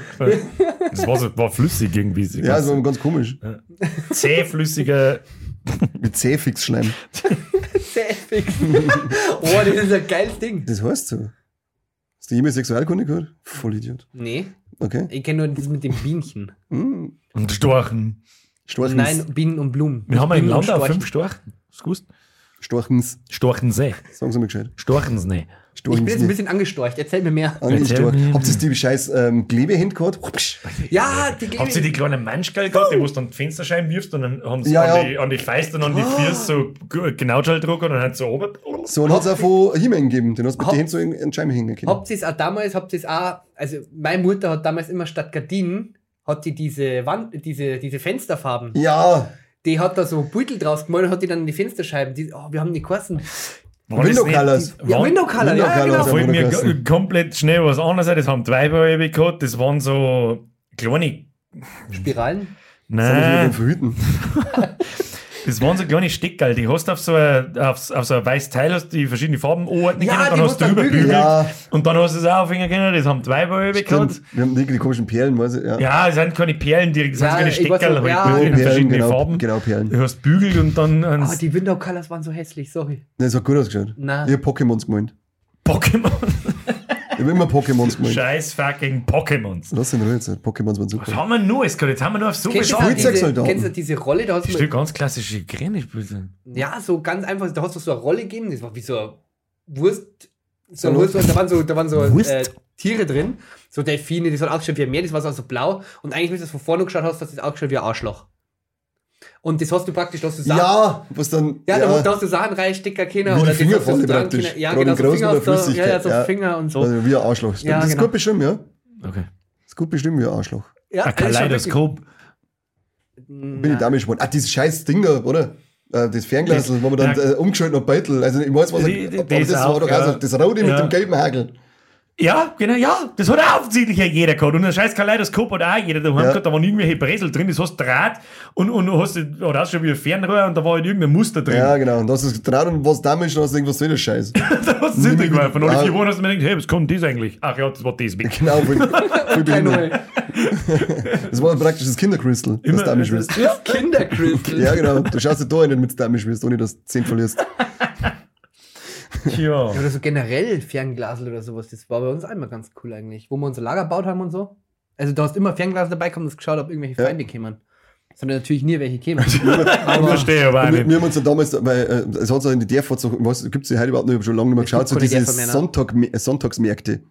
Das war, so, war flüssig irgendwie. Ja, das war ganz komisch. zähflüssiger. Mit Zähfixschleim. Sehr <laughs> oh, das ist ein geiles Ding. Das heißt so. Hast du jemals Sexualkunde gehört? Voll Idiot. Nee, Okay. ich kenne nur das mit den Bienchen. Hm. Und Storchen. Storchens. Nein, Bienen und Blumen. Wir haben in Bienen und Landau Storchen. fünf Storchen. Gewusst? Storchens. Storchensee. Sagen Sie mal gescheit. Storchensee. Ich bin jetzt ein bisschen angestorcht, erzähl mir mehr. Angestorcht. Habt ihr die scheiß ähm, Klebehände gehabt? Ja, die Habt ihr die kleinen Menschgeld gehabt, die wo du dann die Fensterscheiben wirfst und dann haben sie Ja, an, ja. Die, an die Feist und an die Füße so g- genau drucken und dann hat so oben. So, und hat es auch von He-Man gegeben. Den hast du mit Hab- den Händen so in in die Scheibe hängen können. Habt ihr es auch damals, habt ihr es auch, also meine Mutter hat damals immer statt Gardinen, hat die diese Wand, diese, diese Fensterfarben, Ja, die hat da so Beutel draus gemalt und hat die dann in die Fensterscheiben, die, oh, wir haben die kosten. Das Window Colors. die- Ja, Window Color, ja, Window ja, genau. Da fällt mir komplett schnell was anderes ein. Das haben zwei Weiber gehabt. Das waren so kleine. Spiralen. das Nein, beim Verhüten. <laughs> das waren so kleine Stickerl. Die hast du auf so ein, auf, auf so ein weißes Teil, hast du die verschiedenen Farben anordnen Ja, können, dann hast du überbügelt. Ja, Und dann hast du es auch aufhängen können. Das haben zwei gehabt. stimmt. Wir haben die, die komischen Perlen, weiß ich. Ja, Ja, es sind keine Perlen, die, das sind Ja, so keine ja. halt, Oh, in Perlen, verschiedenen genau, Farben. genau, Perlen. Du hast bügelt und dann Ah, die Window Colors waren so hässlich, sorry. Das hat gut ausgeschaut. Na. Ich hab Pokémons gemeint. Pokémon. Ich hab immer Pokémons gemeint. Scheiß fucking Pokémons. Lass ihn in Ruhe jetzt. Pokémons waren super. Was haben wir noch jetzt haben wir noch auf so Kennst du, diese, kennst du diese Rolle, da hast du ganz klassische Grennespiele. Ja, so ganz einfach, da hast du so eine Rolle gegeben, das war wie so eine Wurst. So eine Wurst, da waren so, da waren so Wurst? äh, Tiere drin, so Delfine, die so ausgeschaut wie ein Meer, das war so, so blau. Und eigentlich, wenn du das von vorne geschaut hast, hast du das ausgeschaut wie ein Arschloch. Und das hast du praktisch, da hast du Sachen, Ja, was dann. ja, Da, da hast du Sachen reinstecken können. Wie oder das du dran praktisch. können. Ja, Gerade genau, so Finger oder du, ja, ja, so ja. Finger und so. Also wie ein Arschloch. Stimmt. Ja, das ist genau. gut beschrieben, ja. Okay. Das ist gut bestimmt wie ein Arschloch. ja, Ein das ist schon Kaleidoskop. Bin ich damit gespannt. Ah, dieses scheiß Ding da, oder? Äh, Das Fernglas, Das- wo man dann ja. äh, umgeschaltet hat Beitel. Also ich weiß, was Die- er, die- aber das das war auch, doch ja. also das Rote mit Ja. dem gelben Hagel. Ja, genau, ja. Das hat auch offensichtlich ja jeder gehabt. Und ein scheiß Kaleidoskop hat auch jeder daheim Ja. gehabt. Da waren irgendwelche Bresel drin, das hast du Draht und, und du hast, oder hast schon wie ein Fernrohr und da war halt irgendein Muster drin. Ja, genau. Und das ist getraut und was damals, dann hast du gedacht, was soll das Scheiß? da hast du es hinten geworfen. Und <laughs> alle Ah. vier Wochen hast du mir gedacht, hey, was kommt das eigentlich? Ach ja, das war das mit. Genau, behindert. <laughs> Null. <laughs> Das war praktisch das Kindercrystal, das du damit wirst. Das Kindercrystal. Ja, genau. Du schaust dir da rein, damit du damit wirst, ohne dass du 10 verlierst. Tja. Ja, oder so generell Fernglasel oder sowas. Das war bei uns einmal ganz cool eigentlich. Wo wir unser Lager gebaut haben und so. Also du hast immer Fernglas dabei gekommen und hast geschaut, ob irgendwelche Ja. Feinde kämen. Sondern natürlich nie welche kämen. <laughs> Ich aber verstehe aber Wir, nicht. wir haben uns ja damals, weil äh, es hat so in so, was gibt es ja heute überhaupt nicht, ich habe schon lange nicht mehr geschaut, so diese ne? Sonntag, Sonntagsmärkte.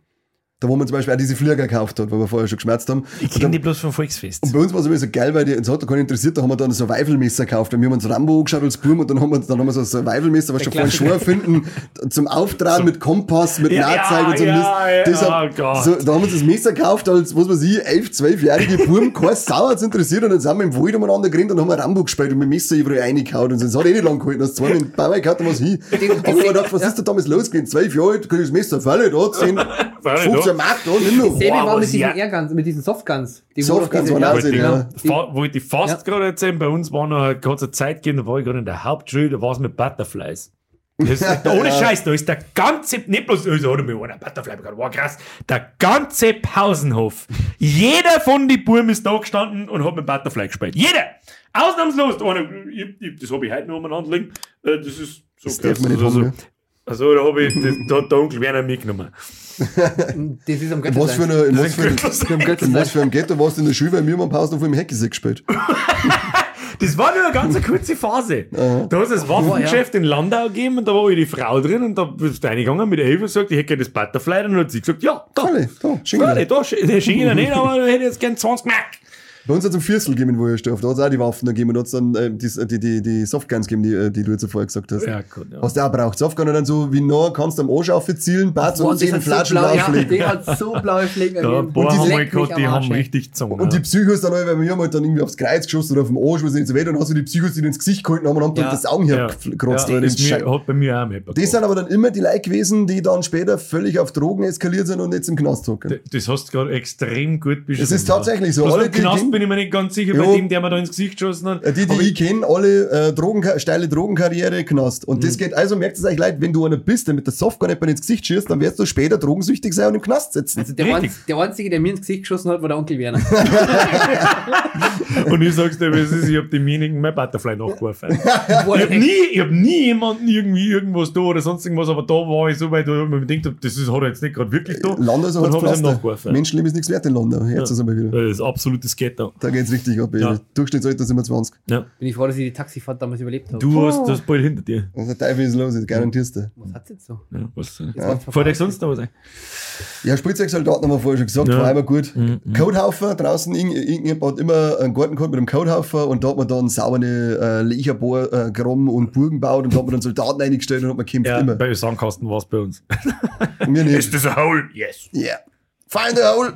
Da wo man zum Beispiel auch diese Flieger gekauft hat, weil wir vorher schon geschmerzt haben. Ich kenne die bloß vom Volksfest. Und bei uns war es immer so geil, weil die, es hat da keinen interessiert, da haben wir dann ein Survival-Messer gekauft. Und wir haben uns Rambo angeschaut als Burm und dann haben wir, dann haben wir so ein Survival-Messer, was schon vorhin. Schuhe finden, zum Auftragen mit Kompass, mit Ja, Nahzeig und so. ja, Mist. ja, Das oh hat- Gott. so, da haben wir uns das Messer gekauft, als, was weiß ich, elf, zwölfjährige Burm, kein Sau hat's interessiert und dann sind wir im Wald umeinander gerannt und haben Rambo gespielt und mit dem Messer überall reingehauen und so. das hat eh nicht lang gehalten, das zwei in den Bauer gehabt und was hin. Aber ich gedacht, was ist da damals losgegangen? Zwölf Jahre alt, kann ich das Messer fallen, da, 10, Falle 15 Mark, da, nimm noch. Selbe Wow, war mit diesen ja- Airguns, mit diesen Softguns. Die Softguns wo waren auch sehr, ja. Die- Fa- wollte ich fast gerade erzählen, bei uns war noch, eine Zeit gegeben, da war ich gerade in der Hauptschule, da war es mit Butterflies. Das, <laughs> ohne Scheiß, da ist der ganze, nicht bloß, also hat er mir einer Butterfly bekommen, war krass, der ganze Pausenhof, jeder von die Burm ist da gestanden und hat mit Butterfly gespielt. Jeder! Ausnahmslos! Einer, ich, ich, das habe ich heute noch umeinander liegen. Äh, Das ist so Das darf man nicht also, haben, ne? Also, da habe ich, das, da hat der Onkel Werner mitgenommen. <laughs> Das ist am In was für, eine, Das was für, ein eine, Göttersein. Am Göttersein. in was für einem Ghetto warst du in der Schule, weil wir haben am Pausen auf dem Heckesack gespielt. <laughs> Das war nur eine ganz kurze Phase. Da hat es das Waffengeschäft in Landau gegeben und da war ich die Frau drin und da ist reingegangen mit Elf und sagt, ich hätte gerne das Butterfly. Und dann hat sie gesagt, ja, da. Alle, da, Schinken. da, sch- der Schinken nicht, aber ich hätte jetzt gern 20 Mark. Bei uns hat es einen Viertel gegeben, wo ich stehe. Da hat es auch die Waffen gegeben und da hat es dann äh, die, die, die, die Softguns gegeben, die, äh, die du jetzt vorher gesagt hast. Ja, gut, ja. Was der auch braucht. Softgun und dann so wie nah kannst du am Arsch aufzielen, Bart und das zehn hat so Flaschen blau- ja. Die hat so blaue Flecken. Da, ein paar die haben gehabt, die haben richtig gezogen. Und die. Psychos dann alle, weil wir haben halt dann irgendwie aufs Kreuz geschossen oder auf dem Arsch, was nicht so weh, dann hast du die Psychos, die dir ins Gesicht gehalten haben und haben dann Ja. das Augen ja. hergekratzt. ja, das das mir, hat bei mir auch mit. das sind aber dann immer die Leute gewesen, die dann später völlig auf Drogen eskaliert sind und jetzt im Knast hocken. Das hast du gerade extrem gut beschrieben. Es ist tatsächlich so. Alle, die bin ich mir nicht ganz sicher, bei Jo. dem, der mir da ins Gesicht geschossen hat. Äh, Die, die ich kenne, alle äh, Drogen, steile Drogenkarriere, Knast. Und Mhm. das geht, also merkt es euch leid, wenn du einer bist, der mit der Softgun nicht ins Gesicht schießt, dann wirst du später drogensüchtig sein und im Knast sitzen. Also der, einz, der Einzige, der mir ins Gesicht geschossen hat, war der Onkel Werner. <laughs> <laughs> Und ich sag's dir, wie es ist, ich hab demjenigen mein Butterfly nachgeworfen. <laughs> ich Boah, hab nie, ich hab nie jemanden irgendwie irgendwas da oder sonst irgendwas, aber da war ich so weit, wo ich mir gedacht hab, das ist, hat er jetzt nicht gerade wirklich da. Landau ist Dann halt nachgeworfen. Menschenleben ist nichts wert in Landau. Jetzt ist einmal wieder. Das ist absolutes Ghetto. Da geht's richtig ab. Ja. Ja. Durchschnittsalter sind wir 20. Ja. Bin ich froh, dass ich die Taxifahrt damals überlebt habe. Du hast das bald hinter dir. Also der Teufel ist los, jetzt garantierst du. Was hat's jetzt so? Ja, was, ja. vorbei. sonst noch was ein? Ja, Spielzeugsoldaten haben wir vorher schon gesagt, Ja. war immer gut. Mhm. Codehaufen, draußen, irgend- irgendjemand hat immer einen Garten gehabt mit einem Codehaufen und da hat man dann saubere äh, Lecherbohr, äh, Gramm und Burgen gebaut und da hat man dann Soldaten eingestellt und hat man kämpft Ja, immer. bei Sandkasten war es bei uns. <laughs> Wir nicht. das ein Hole? Yes. Ja. Find a hole.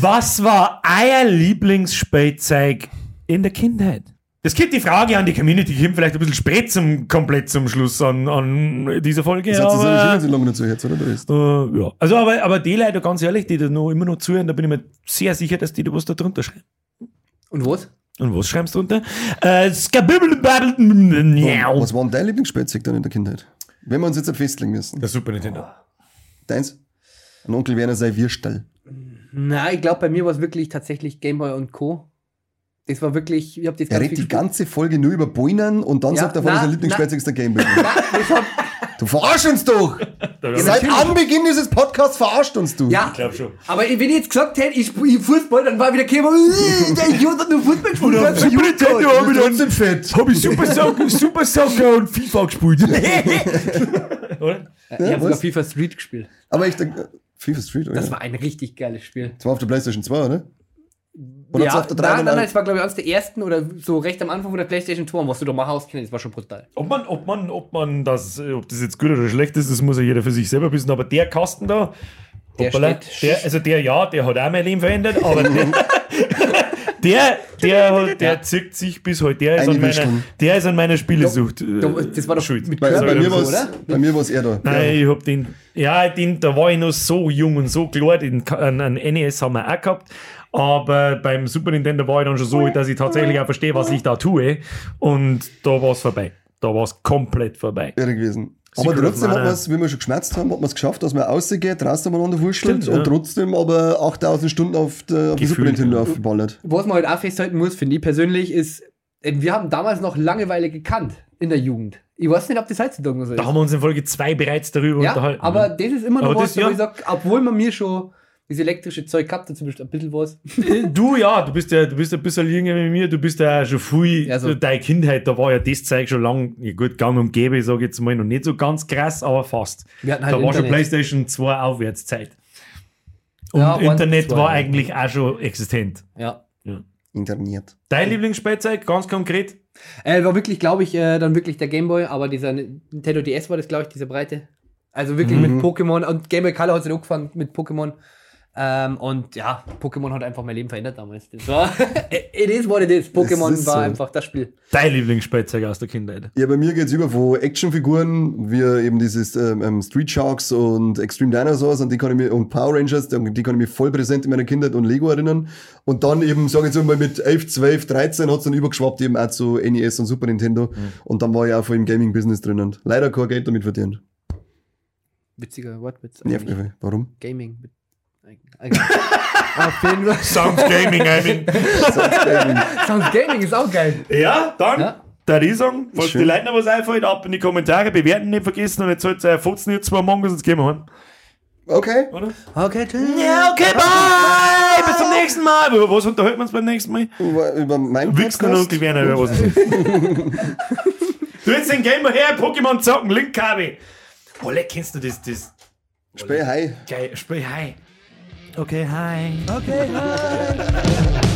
Was war euer Lieblingsspielzeug in der Kindheit? Das gibt die Frage an die Community, die kommt vielleicht ein bisschen spät zum, komplett zum Schluss an, an dieser Folge. Jetzt hat so aber, Schiene so lange dazu jetzt, oder? Äh, ja. Also, aber, aber die Leute, ganz ehrlich, die da noch immer noch zuhören, da bin ich mir sehr sicher, dass die da was da drunter schreiben. Und was? Und was schreibst du drunter? Äh, Was war denn dein Lieblingsspielzeug dann in der Kindheit? Wenn wir uns jetzt festlegen müssen. Der Super Nintendo. Deins? Ein Onkel Werner sei Wirstall. Nein, ich glaube, bei mir war es wirklich tatsächlich Gameboy und Co. Das war wirklich, ich hab das Er redet die ganze Folge nur über Boinern und dann Ja, sagt er, von na, sein Lieblingsspielzeug ist der Gameboy. gespielt. <laughs> Das hab, Du verarsch uns doch! <laughs> Seit Anbeginn dieses Podcasts verarscht uns du. ja, Ich glaube schon. aber wenn ich jetzt gesagt hätte, ich spiele Fußball, dann war wieder gekommen, "Äh, der Idiot hat nur Fußball gespielt. Oder Super Nintendo Idiot." hab ich dann- fett. Hab ich Super Soccer, <laughs> Super Soccer und FIFA gespielt. <laughs> Oder? Ich habe sogar? FIFA Street gespielt. Aber ich denke, FIFA Street, oder? Das war ein richtig geiles Spiel. Das war auf der Playstation 2, oder? Oder ja, hat's auf der 3 nein, dann nein, es war glaube ich eines der ersten oder so recht am Anfang von der Playstation 2, was du da mal auskennen, das war schon brutal. Ob man, ob man, ob man das, äh, ob das jetzt gut oder schlecht ist, das muss ja jeder für sich selber wissen. Aber der Kasten da, Der hoppala, der, also der ja, der hat auch mein Leben verändert, aber der, <laughs> Der, der, der zirkt sich bis heute. Der ist, Eine an meiner, der ist an meiner Spielesucht. äh, Da- Das war doch schuld. mit Bei, Kirby bei, mir so, oder? bei mir war es er da. Nein, ich hab den, ja, den, da war ich noch so jung und so klar, den, an, an NES haben wir auch gehabt. Aber beim Super Nintendo war ich dann schon so, dass ich tatsächlich auch verstehe, was ich da tue. Und da war es vorbei. Da war es komplett vorbei. Irre gewesen. Aber Secret of trotzdem hat man es, wie wir schon geschmerzt haben, hat man es geschafft, dass man rausgeht, draußen miteinander wurschtelt Stimmt, und ja. trotzdem aber 8000 Stunden auf der, auf der Super Nintendo ja. aufgeballert. Was man halt auch festhalten muss, finde ich persönlich, ist, äh, wir haben damals noch Langeweile gekannt in der Jugend. Ich weiß nicht, ob das heutzutage noch so ist. Da haben wir uns in Folge 2 bereits darüber ja, unterhalten. aber das ist immer noch Aber was, das, wo ja. ich sag, obwohl man mir schon das elektrische Zeug gehabt hat, zumindest ein bisschen was. Du ja, du bist ja, du bist ein bisschen jünger wie mir, du bist ja schon viel, Ja, so- deine Kindheit, da war ja das Zeug schon lang, ja gut, gang und gäbe, ich sage jetzt mal, noch nicht so ganz krass, aber fast. Halt da war schon Internet. PlayStation 2 Aufwärtszeit. Und Ja, Internet war ja. eigentlich auch schon existent. Ja. Interniert. Dein Lieblingsspielzeug, ganz konkret? Äh, war wirklich, glaube ich, äh, dann wirklich der Gameboy, aber dieser Nintendo DS war das, glaube ich, diese Breite. Also wirklich Mhm. mit Pokémon und Gameboy Color hat sich angefangen mit Pokémon. Ähm, und ja, Pokémon hat einfach mein Leben verändert damals. Das war, <laughs> it is what it is. Pokémon war so. einfach das Spiel. Dein Lieblingsspielzeug aus der Kindheit? Ja, bei mir geht's über von Actionfiguren, wie eben dieses ähm, ähm, Street Sharks und Extreme Dinosaurs, an die kann ich mich, und Power Rangers, die, die kann ich mich voll präsent in meiner Kindheit und Lego erinnern. Und dann eben, sag ich jetzt mal, mit 11, 12, 13 hat's dann übergeschwappt eben auch zu NES und Super Nintendo. Und dann war ich auch voll im Gaming-Business drinnen. Leider kein Geld damit verdient. Witziger Wortwitz. Nervt mich. Warum? Gaming. Egal. Auf jeden Fall. Sounds Gaming, I mean. Sonst Gaming. Sounds Gaming ist auch geil. Ja, dann, Ja. ich sagen, falls Schön. die Leute noch was einfällt, ab in die Kommentare, bewerten nicht vergessen und jetzt sollt ihr Fotzen jetzt zwei Mongos, jetzt gehen wir heim. Okay. Oder? Okay, tschüss. Ja, okay, bye! Bis zum nächsten Mal! Über was unterhalten wir uns beim nächsten Mal? Über, über mein Wichsen und Onkel Werner, über was Du jetzt den Gamer her, Pokémon zocken, Link-Kabel. Olle, kennst du das? das Spiel hi. geil, Spiel Hi. Okay, hi. Okay, hi. <laughs>